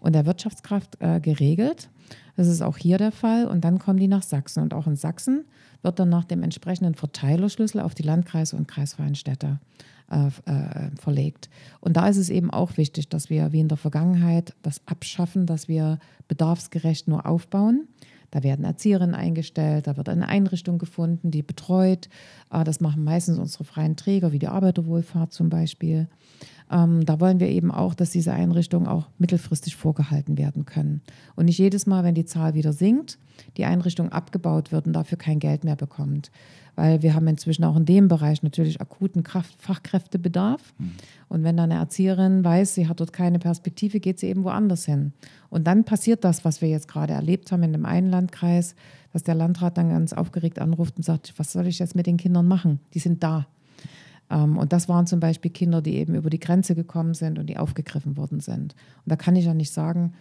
und der Wirtschaftskraft äh, geregelt. Das ist auch hier der Fall. Und dann kommen die nach Sachsen. Und auch in Sachsen wird dann nach dem entsprechenden Verteilerschlüssel auf die Landkreise und kreisfreien Städte äh, äh, verlegt. Und da ist es eben auch wichtig, dass wir wie in der Vergangenheit das abschaffen, dass wir bedarfsgerecht nur aufbauen. Da werden Erzieherinnen eingestellt, da wird eine Einrichtung gefunden, die betreut. Äh, das machen meistens unsere freien Träger, wie die Arbeiterwohlfahrt zum Beispiel. Ähm, da wollen wir eben auch, dass diese Einrichtungen auch mittelfristig vorgehalten werden können. Und nicht jedes Mal, wenn die Zahl wieder sinkt, die Einrichtung abgebaut wird und dafür kein Geld mehr bekommt. Weil wir haben inzwischen auch in dem Bereich natürlich akuten Kraft Fachkräftebedarf. Mhm. Und wenn dann eine Erzieherin weiß, sie hat dort keine Perspektive, geht sie eben woanders hin. Und dann passiert das, was wir jetzt gerade erlebt haben in dem einen Landkreis, dass der Landrat dann ganz aufgeregt anruft und sagt, was soll ich jetzt mit den Kindern machen? Die sind da. Ähm, und das waren zum Beispiel Kinder, die eben über die Grenze gekommen sind und die aufgegriffen worden sind. Und da kann ich ja nicht sagen,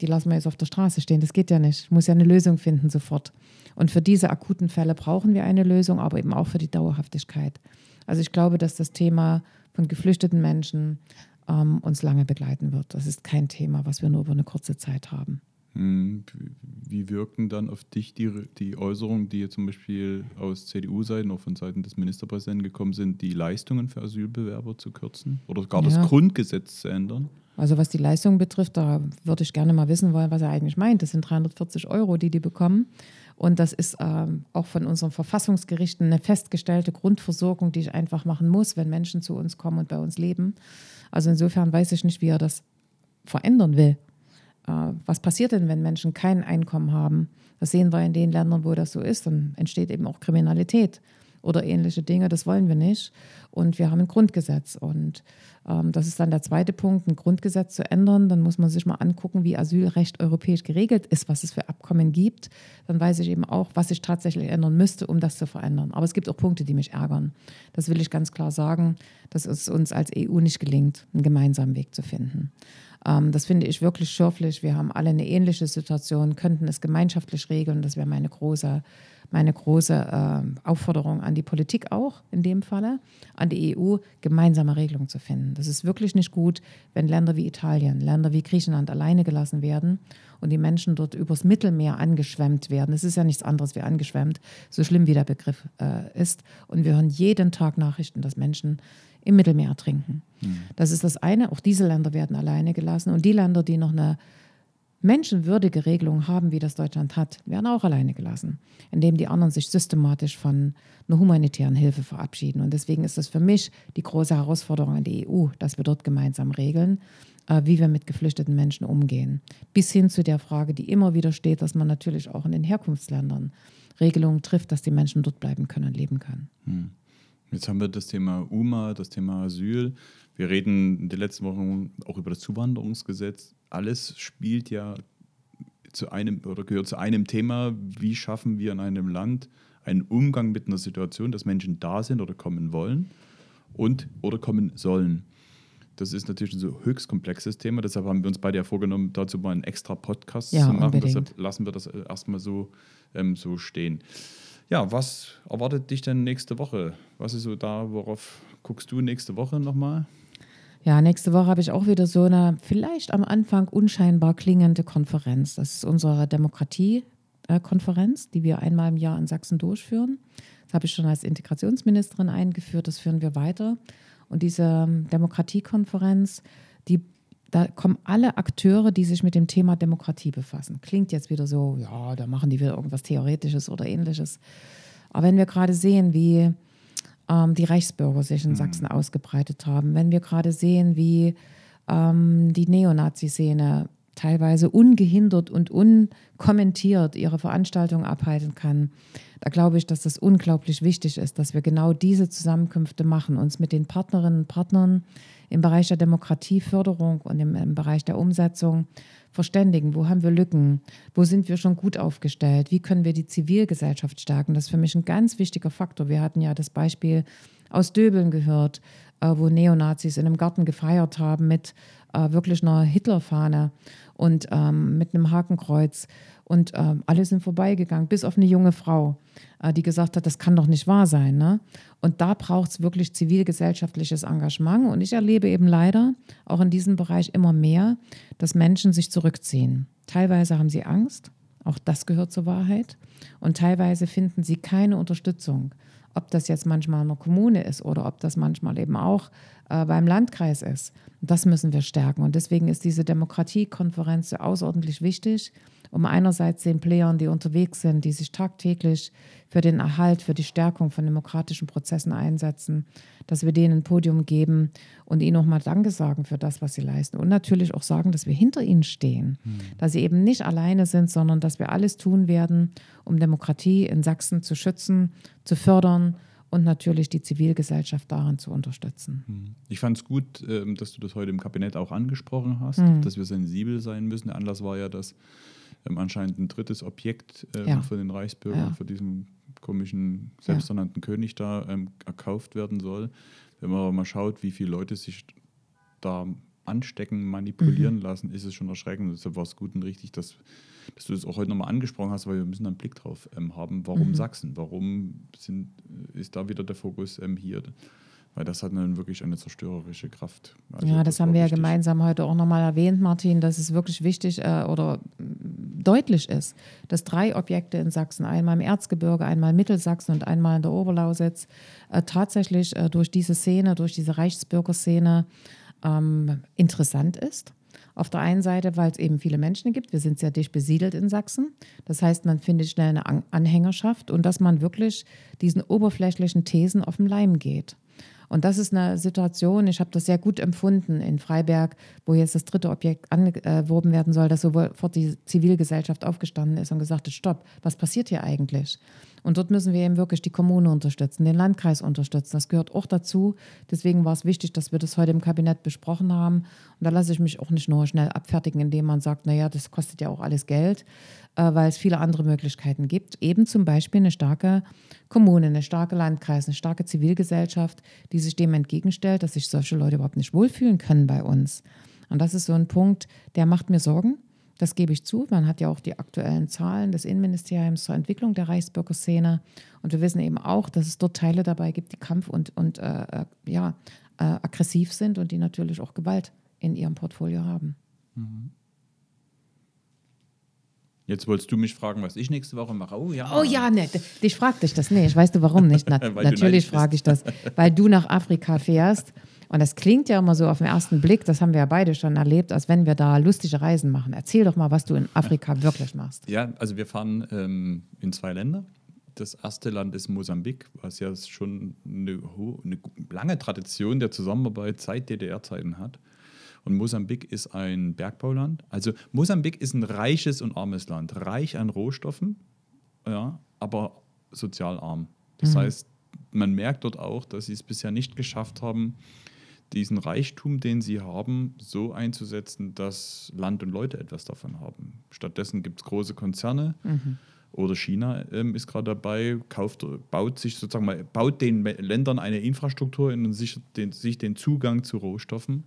die lassen wir jetzt auf der Straße stehen. Das geht ja nicht. Ich muss ja eine Lösung finden sofort. Und für diese akuten Fälle brauchen wir eine Lösung, aber eben auch für die Dauerhaftigkeit. Also ich glaube, dass das Thema von geflüchteten Menschen ähm, uns lange begleiten wird. Das ist kein Thema, was wir nur über eine kurze Zeit haben. Hm, wie wirken dann auf dich die, die Äußerungen, die zum Beispiel aus CDU-Seiten, auch von Seiten des Ministerpräsidenten gekommen sind, die Leistungen für Asylbewerber zu kürzen oder gar ja. das Grundgesetz zu ändern? Also was die Leistung betrifft, da würde ich gerne mal wissen wollen, was er eigentlich meint. Das sind 340 Euro, die die bekommen. Und das ist ähm, auch von unseren Verfassungsgerichten eine festgestellte Grundversorgung, die ich einfach machen muss, wenn Menschen zu uns kommen und bei uns leben. Also insofern weiß ich nicht, wie er das verändern will. Äh, was passiert denn, wenn Menschen kein Einkommen haben? Das sehen wir in den Ländern, wo das so ist. Dann entsteht eben auch Kriminalität oder ähnliche Dinge. Das wollen wir nicht. Und wir haben ein Grundgesetz. Und ähm, das ist dann der zweite Punkt, ein Grundgesetz zu ändern. Dann muss man sich mal angucken, wie Asylrecht europäisch geregelt ist, was es für Abkommen gibt. Dann weiß ich eben auch, was sich tatsächlich ändern müsste, um das zu verändern. Aber es gibt auch Punkte, die mich ärgern. Das will ich ganz klar sagen, dass es uns als EU nicht gelingt, einen gemeinsamen Weg zu finden. Ähm, das finde ich wirklich schürflich. Wir haben alle eine ähnliche Situation, könnten es gemeinschaftlich regeln. Das wäre meine große meine große äh, Aufforderung an die Politik auch in dem Falle, an die EU, gemeinsame Regelungen zu finden. Das ist wirklich nicht gut, wenn Länder wie Italien, Länder wie Griechenland alleine gelassen werden und die Menschen dort übers Mittelmeer angeschwemmt werden. Es ist ja nichts anderes wie angeschwemmt, so schlimm wie der Begriff äh, ist. Und wir hören jeden Tag Nachrichten, dass Menschen im Mittelmeer ertrinken. Mhm. Das ist das eine. Auch diese Länder werden alleine gelassen. Und die Länder, die noch eine menschenwürdige Regelungen haben, wie das Deutschland hat, werden auch alleine gelassen, indem die anderen sich systematisch von einer humanitären Hilfe verabschieden. Und deswegen ist es für mich die große Herausforderung an die EU, dass wir dort gemeinsam regeln, äh, wie wir mit geflüchteten Menschen umgehen. Bis hin zu der Frage, die immer wieder steht, dass man natürlich auch in den Herkunftsländern Regelungen trifft, dass die Menschen dort bleiben können und leben können. Hm. Jetzt haben wir das Thema UMA, das Thema Asyl. Wir reden in den letzten Wochen auch über das Zuwanderungsgesetz. Alles spielt ja zu einem oder gehört zu einem Thema. Wie schaffen wir in einem Land einen Umgang mit einer Situation, dass Menschen da sind oder kommen wollen und oder kommen sollen? Das ist natürlich ein so höchst komplexes Thema. Deshalb haben wir uns beide ja vorgenommen, dazu mal einen extra Podcast ja, zu machen. Unbedingt. Deshalb lassen wir das erstmal so, ähm, so stehen. Ja, was erwartet dich denn nächste Woche? Was ist so da, worauf guckst du nächste Woche nochmal? Ja, nächste Woche habe ich auch wieder so eine vielleicht am Anfang unscheinbar klingende Konferenz. Das ist unsere Demokratiekonferenz, die wir einmal im Jahr in Sachsen durchführen. Das habe ich schon als Integrationsministerin eingeführt, das führen wir weiter. Und diese ähm, Demokratiekonferenz, die, da kommen alle Akteure, die sich mit dem Thema Demokratie befassen. Klingt jetzt wieder so, ja, da machen die wieder irgendwas Theoretisches oder ähnliches. Aber wenn wir gerade sehen, wie ähm, die Reichsbürger sich in mhm. Sachsen ausgebreitet haben. Wenn wir gerade sehen, wie ähm, die Neonazi-Szene teilweise ungehindert und unkommentiert ihre Veranstaltungen abhalten kann, da glaube ich, dass das unglaublich wichtig ist, dass wir genau diese Zusammenkünfte machen, uns mit den Partnerinnen und Partnern im Bereich der Demokratieförderung und im, im Bereich der Umsetzung verständigen. Wo haben wir Lücken? Wo sind wir schon gut aufgestellt? Wie können wir die Zivilgesellschaft stärken? Das ist für mich ein ganz wichtiger Faktor. Wir hatten ja das Beispiel aus Döbeln gehört, äh, wo Neonazis in einem Garten gefeiert haben mit äh, wirklich einer Hitlerfahne und ähm, mit einem Hakenkreuz. Und äh, alle sind vorbeigegangen, bis auf eine junge Frau, äh, die gesagt hat, das kann doch nicht wahr sein. Ne? Und da braucht es wirklich zivilgesellschaftliches Engagement. Und ich erlebe eben leider auch in diesem Bereich immer mehr, dass Menschen sich zurückziehen. Teilweise haben sie Angst, auch das gehört zur Wahrheit. Und teilweise finden sie keine Unterstützung. Ob das jetzt manchmal in der Kommune ist oder ob das manchmal eben auch äh, beim Landkreis ist. Das müssen wir stärken. Und deswegen ist diese Demokratiekonferenz so außerordentlich wichtig um einerseits den Playern, die unterwegs sind, die sich tagtäglich für den Erhalt, für die Stärkung von demokratischen Prozessen einsetzen, dass wir denen ein Podium geben und ihnen nochmal Danke sagen für das, was sie leisten. Und natürlich auch sagen, dass wir hinter ihnen stehen, mhm. dass sie eben nicht alleine sind, sondern dass wir alles tun werden, um Demokratie in Sachsen zu schützen, zu fördern und natürlich die Zivilgesellschaft daran zu unterstützen. Hm. Ich fand es gut, ähm, dass du das heute im Kabinett auch angesprochen hast, mhm. dass wir sensibel sein müssen. Der Anlass war ja, dass ähm, anscheinend ein drittes Objekt ähm, ja. von den Reichsbürgern, ja. von diesem komischen selbsternannten ja. König da erkauft werden soll. Wenn man aber mal schaut, wie viele Leute sich da anstecken, manipulieren mhm. lassen, ist es schon erschreckend. Deshalb war es gut und richtig, dass, dass du das auch heute nochmal angesprochen hast, weil wir müssen einen Blick drauf ähm, haben, warum mhm. Sachsen, warum sind, ist da wieder der Fokus ähm, hier weil das hat dann wirklich eine zerstörerische Kraft. Also ja, das, das haben wir ja gemeinsam heute auch nochmal erwähnt, Martin, dass es wirklich wichtig äh, oder deutlich ist, dass drei Objekte in Sachsen, einmal im Erzgebirge, einmal in Mittelsachsen und einmal in der Oberlausitz, äh, tatsächlich äh, durch diese Szene, durch diese Reichsbürgerszene ähm, interessant ist. Auf der einen Seite, weil es eben viele Menschen gibt. Wir sind sehr dicht besiedelt in Sachsen. Das heißt, man findet schnell eine Anhängerschaft und dass man wirklich diesen oberflächlichen Thesen auf den Leim geht. Und das ist eine Situation, ich habe das sehr gut empfunden in Freiberg, wo jetzt das dritte Objekt angeworben werden soll, dass sofort die Zivilgesellschaft aufgestanden ist und gesagt hat, stopp, was passiert hier eigentlich? Und dort müssen wir eben wirklich die Kommune unterstützen, den Landkreis unterstützen. Das gehört auch dazu. Deswegen war es wichtig, dass wir das heute im Kabinett besprochen haben. Und da lasse ich mich auch nicht nur schnell abfertigen, indem man sagt, naja, das kostet ja auch alles Geld, äh, weil es viele andere Möglichkeiten gibt. Eben zum Beispiel eine starke Kommune, eine starke Landkreis, eine starke Zivilgesellschaft, die sich dem entgegenstellt, dass sich solche Leute überhaupt nicht wohlfühlen können bei uns. Und das ist so ein Punkt, der macht mir Sorgen. Das gebe ich zu. Man hat ja auch die aktuellen Zahlen des Innenministeriums zur Entwicklung der Reichsbürgerszene. Und wir wissen eben auch, dass es dort Teile dabei gibt, die kampf- und, und äh, äh, ja, äh, aggressiv sind und die natürlich auch Gewalt in ihrem Portfolio haben. Mhm. Jetzt wolltest du mich fragen, was ich nächste Woche mache. Oh ja. Oh ja, ne, ich frage dich das nicht. Weißt du warum nicht? Na, natürlich frage ich das, weil du nach Afrika fährst und das klingt ja immer so auf den ersten Blick, das haben wir ja beide schon erlebt, als wenn wir da lustige Reisen machen. Erzähl doch mal, was du in Afrika wirklich machst. Ja, also wir fahren ähm, in zwei Länder. Das erste Land ist Mosambik, was ja schon eine, eine lange Tradition der Zusammenarbeit seit DDR-Zeiten hat. Und Mosambik ist ein Bergbauland. Also Mosambik ist ein reiches und armes Land. Reich an Rohstoffen, ja, aber sozial arm. Das mhm. heißt, man merkt dort auch, dass sie es bisher nicht geschafft haben, diesen Reichtum, den sie haben, so einzusetzen, dass Land und Leute etwas davon haben. Stattdessen gibt es große Konzerne mhm. oder China ähm, ist gerade dabei, kauft, baut sich sozusagen mal, baut den Ländern eine Infrastruktur und sichert den, sich den Zugang zu Rohstoffen.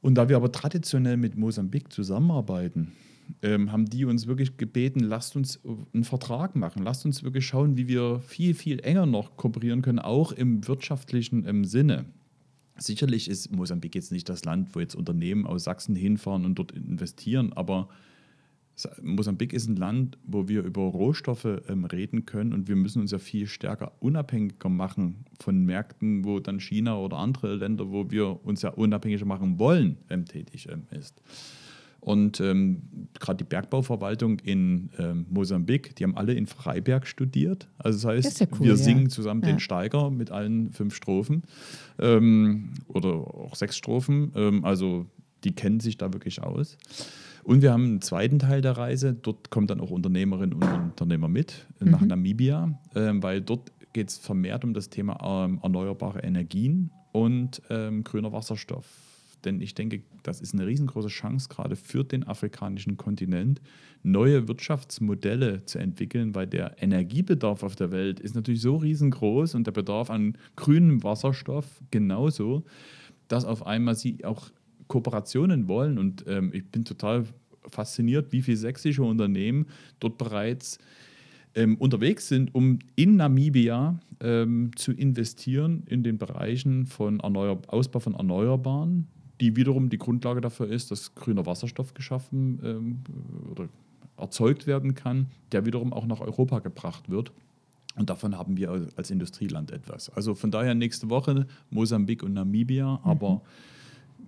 Und da wir aber traditionell mit Mosambik zusammenarbeiten, ähm, haben die uns wirklich gebeten, lasst uns einen Vertrag machen, lasst uns wirklich schauen, wie wir viel, viel enger noch kooperieren können, auch im wirtschaftlichen im Sinne. Sicherlich ist Mosambik jetzt nicht das Land, wo jetzt Unternehmen aus Sachsen hinfahren und dort investieren, aber Mosambik ist ein Land, wo wir über Rohstoffe ähm, reden können und wir müssen uns ja viel stärker unabhängiger machen von Märkten, wo dann China oder andere Länder, wo wir uns ja unabhängiger machen wollen, ähm, tätig ähm, ist. Und ähm, gerade die Bergbauverwaltung in ähm, Mosambik, die haben alle in Freiberg studiert. Also das heißt, das ja cool, wir singen zusammen ja. den Steiger mit allen fünf Strophen ähm, oder auch sechs Strophen. Also die kennen sich da wirklich aus. Und wir haben einen zweiten Teil der Reise. Dort kommen dann auch Unternehmerinnen und Unternehmer mit mhm. nach Namibia, ähm, weil dort geht es vermehrt um das Thema ähm, erneuerbare Energien und grüner Wasserstoff denn ich denke, das ist eine riesengroße Chance gerade für den afrikanischen Kontinent, neue Wirtschaftsmodelle zu entwickeln, weil der Energiebedarf auf der Welt ist natürlich so riesengroß und der Bedarf an grünem Wasserstoff genauso, dass auf einmal sie auch Kooperationen wollen. Und ähm, ich bin total fasziniert, wie viele sächsische Unternehmen dort bereits ähm, unterwegs sind, um in Namibia ähm, zu investieren in den Bereichen von Erneuer Ausbau von Erneuerbaren, die wiederum die Grundlage dafür ist, dass grüner Wasserstoff geschaffen ähm, oder erzeugt werden kann, der wiederum auch nach Europa gebracht wird. Und davon haben wir als Industrieland etwas. Also von daher nächste Woche Mosambik und Namibia, mhm.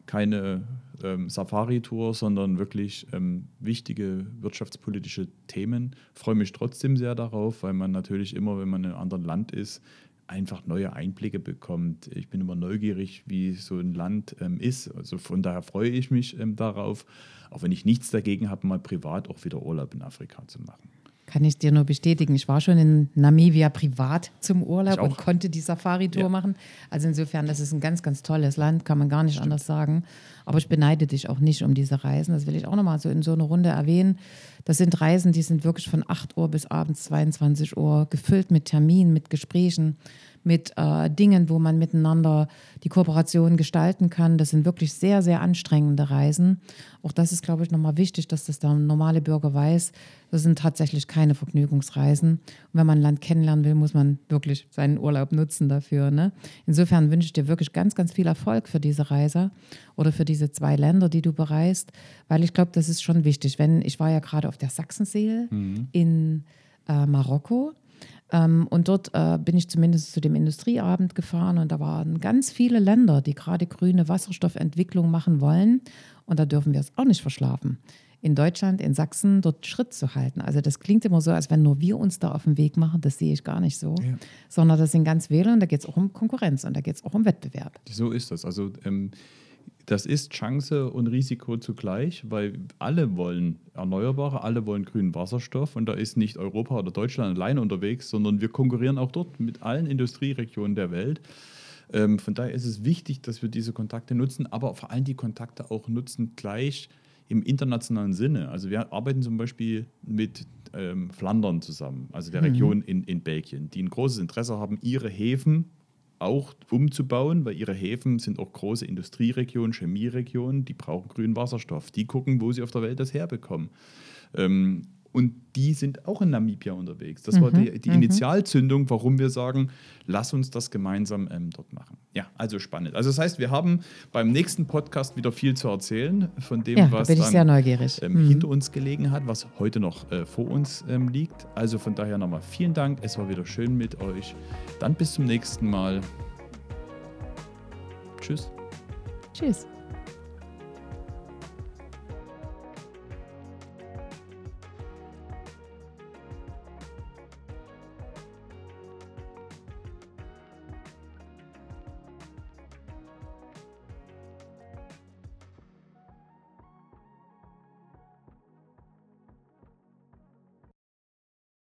Keine ähm, Safari-Tour, sondern wirklich ähm, wichtige wirtschaftspolitische Themen. Freue mich trotzdem sehr darauf, weil man natürlich immer, wenn man in einem anderen Land ist, einfach neue Einblicke bekommt. Ich bin immer neugierig, wie so ein Land ähm, ist. Also von daher freue ich mich ähm, darauf, auch wenn ich nichts dagegen habe, mal privat auch wieder Urlaub in Afrika zu machen. Kann ich dir nur bestätigen. Ich war schon in Namibia privat zum Urlaub und konnte die Safari-Tour ja. machen. Also insofern, das ist ein ganz, ganz tolles Land, kann man gar nicht Stimmt. anders sagen. Aber ich beneide dich auch nicht um diese Reisen. Das will ich auch nochmal so in so einer Runde erwähnen. Das sind Reisen, die sind wirklich von 8 Uhr bis abends 22 Uhr gefüllt mit Terminen, mit Gesprächen mit äh, Dingen, wo man miteinander die Kooperation gestalten kann. Das sind wirklich sehr, sehr anstrengende Reisen. Auch das ist, glaube ich, nochmal wichtig, dass das der normale Bürger weiß. Das sind tatsächlich keine Vergnügungsreisen. Und wenn man ein Land kennenlernen will, muss man wirklich seinen Urlaub nutzen dafür. Ne? Insofern wünsche ich dir wirklich ganz, ganz viel Erfolg für diese Reise oder für diese zwei Länder, die du bereist, weil ich glaube, das ist schon wichtig. Wenn ich war ja gerade auf der Sachsensee mhm. in äh, Marokko Ähm, und dort äh, bin ich zumindest zu dem Industrieabend gefahren und da waren ganz viele Länder, die gerade grüne Wasserstoffentwicklung machen wollen. Und da dürfen wir es auch nicht verschlafen. In Deutschland, in Sachsen, dort Schritt zu halten. Also das klingt immer so, als wenn nur wir uns da auf den Weg machen. Das sehe ich gar nicht so. Ja. Sondern das sind ganz viele und da geht es auch um Konkurrenz und da geht es auch um Wettbewerb. So ist das. Also ähm, das ist Chance und Risiko zugleich, weil alle wollen Erneuerbare, alle wollen grünen Wasserstoff und da ist nicht Europa oder Deutschland allein unterwegs, sondern wir konkurrieren auch dort mit allen Industrieregionen der Welt. Ähm, von daher ist es wichtig, dass wir diese Kontakte nutzen, aber vor allem die Kontakte auch nutzen gleich im internationalen Sinne. Also wir arbeiten zum Beispiel mit ähm, Flandern zusammen, also der mhm. Region in, in Belgien, die ein großes Interesse haben, ihre Häfen auch umzubauen, weil ihre Häfen sind auch große Industrieregionen, Chemieregionen, die brauchen grünen Wasserstoff. Die gucken, wo sie auf der Welt das herbekommen. Ähm, und die sind auch in Namibia unterwegs. Das mhm, war die, die mhm. Initialzündung, warum wir sagen, lass uns das gemeinsam ähm, dort machen. Ja, also spannend. Also das heißt, wir haben beim nächsten Podcast wieder viel zu erzählen von dem, ja, was bin ich sehr neugierig. Ähm, mhm. hinter uns gelegen hat, was heute noch äh, vor uns ähm, liegt. Also von daher nochmal vielen Dank. Es war wieder schön mit euch. Dann bis zum nächsten Mal. Tschüss. Tschüss.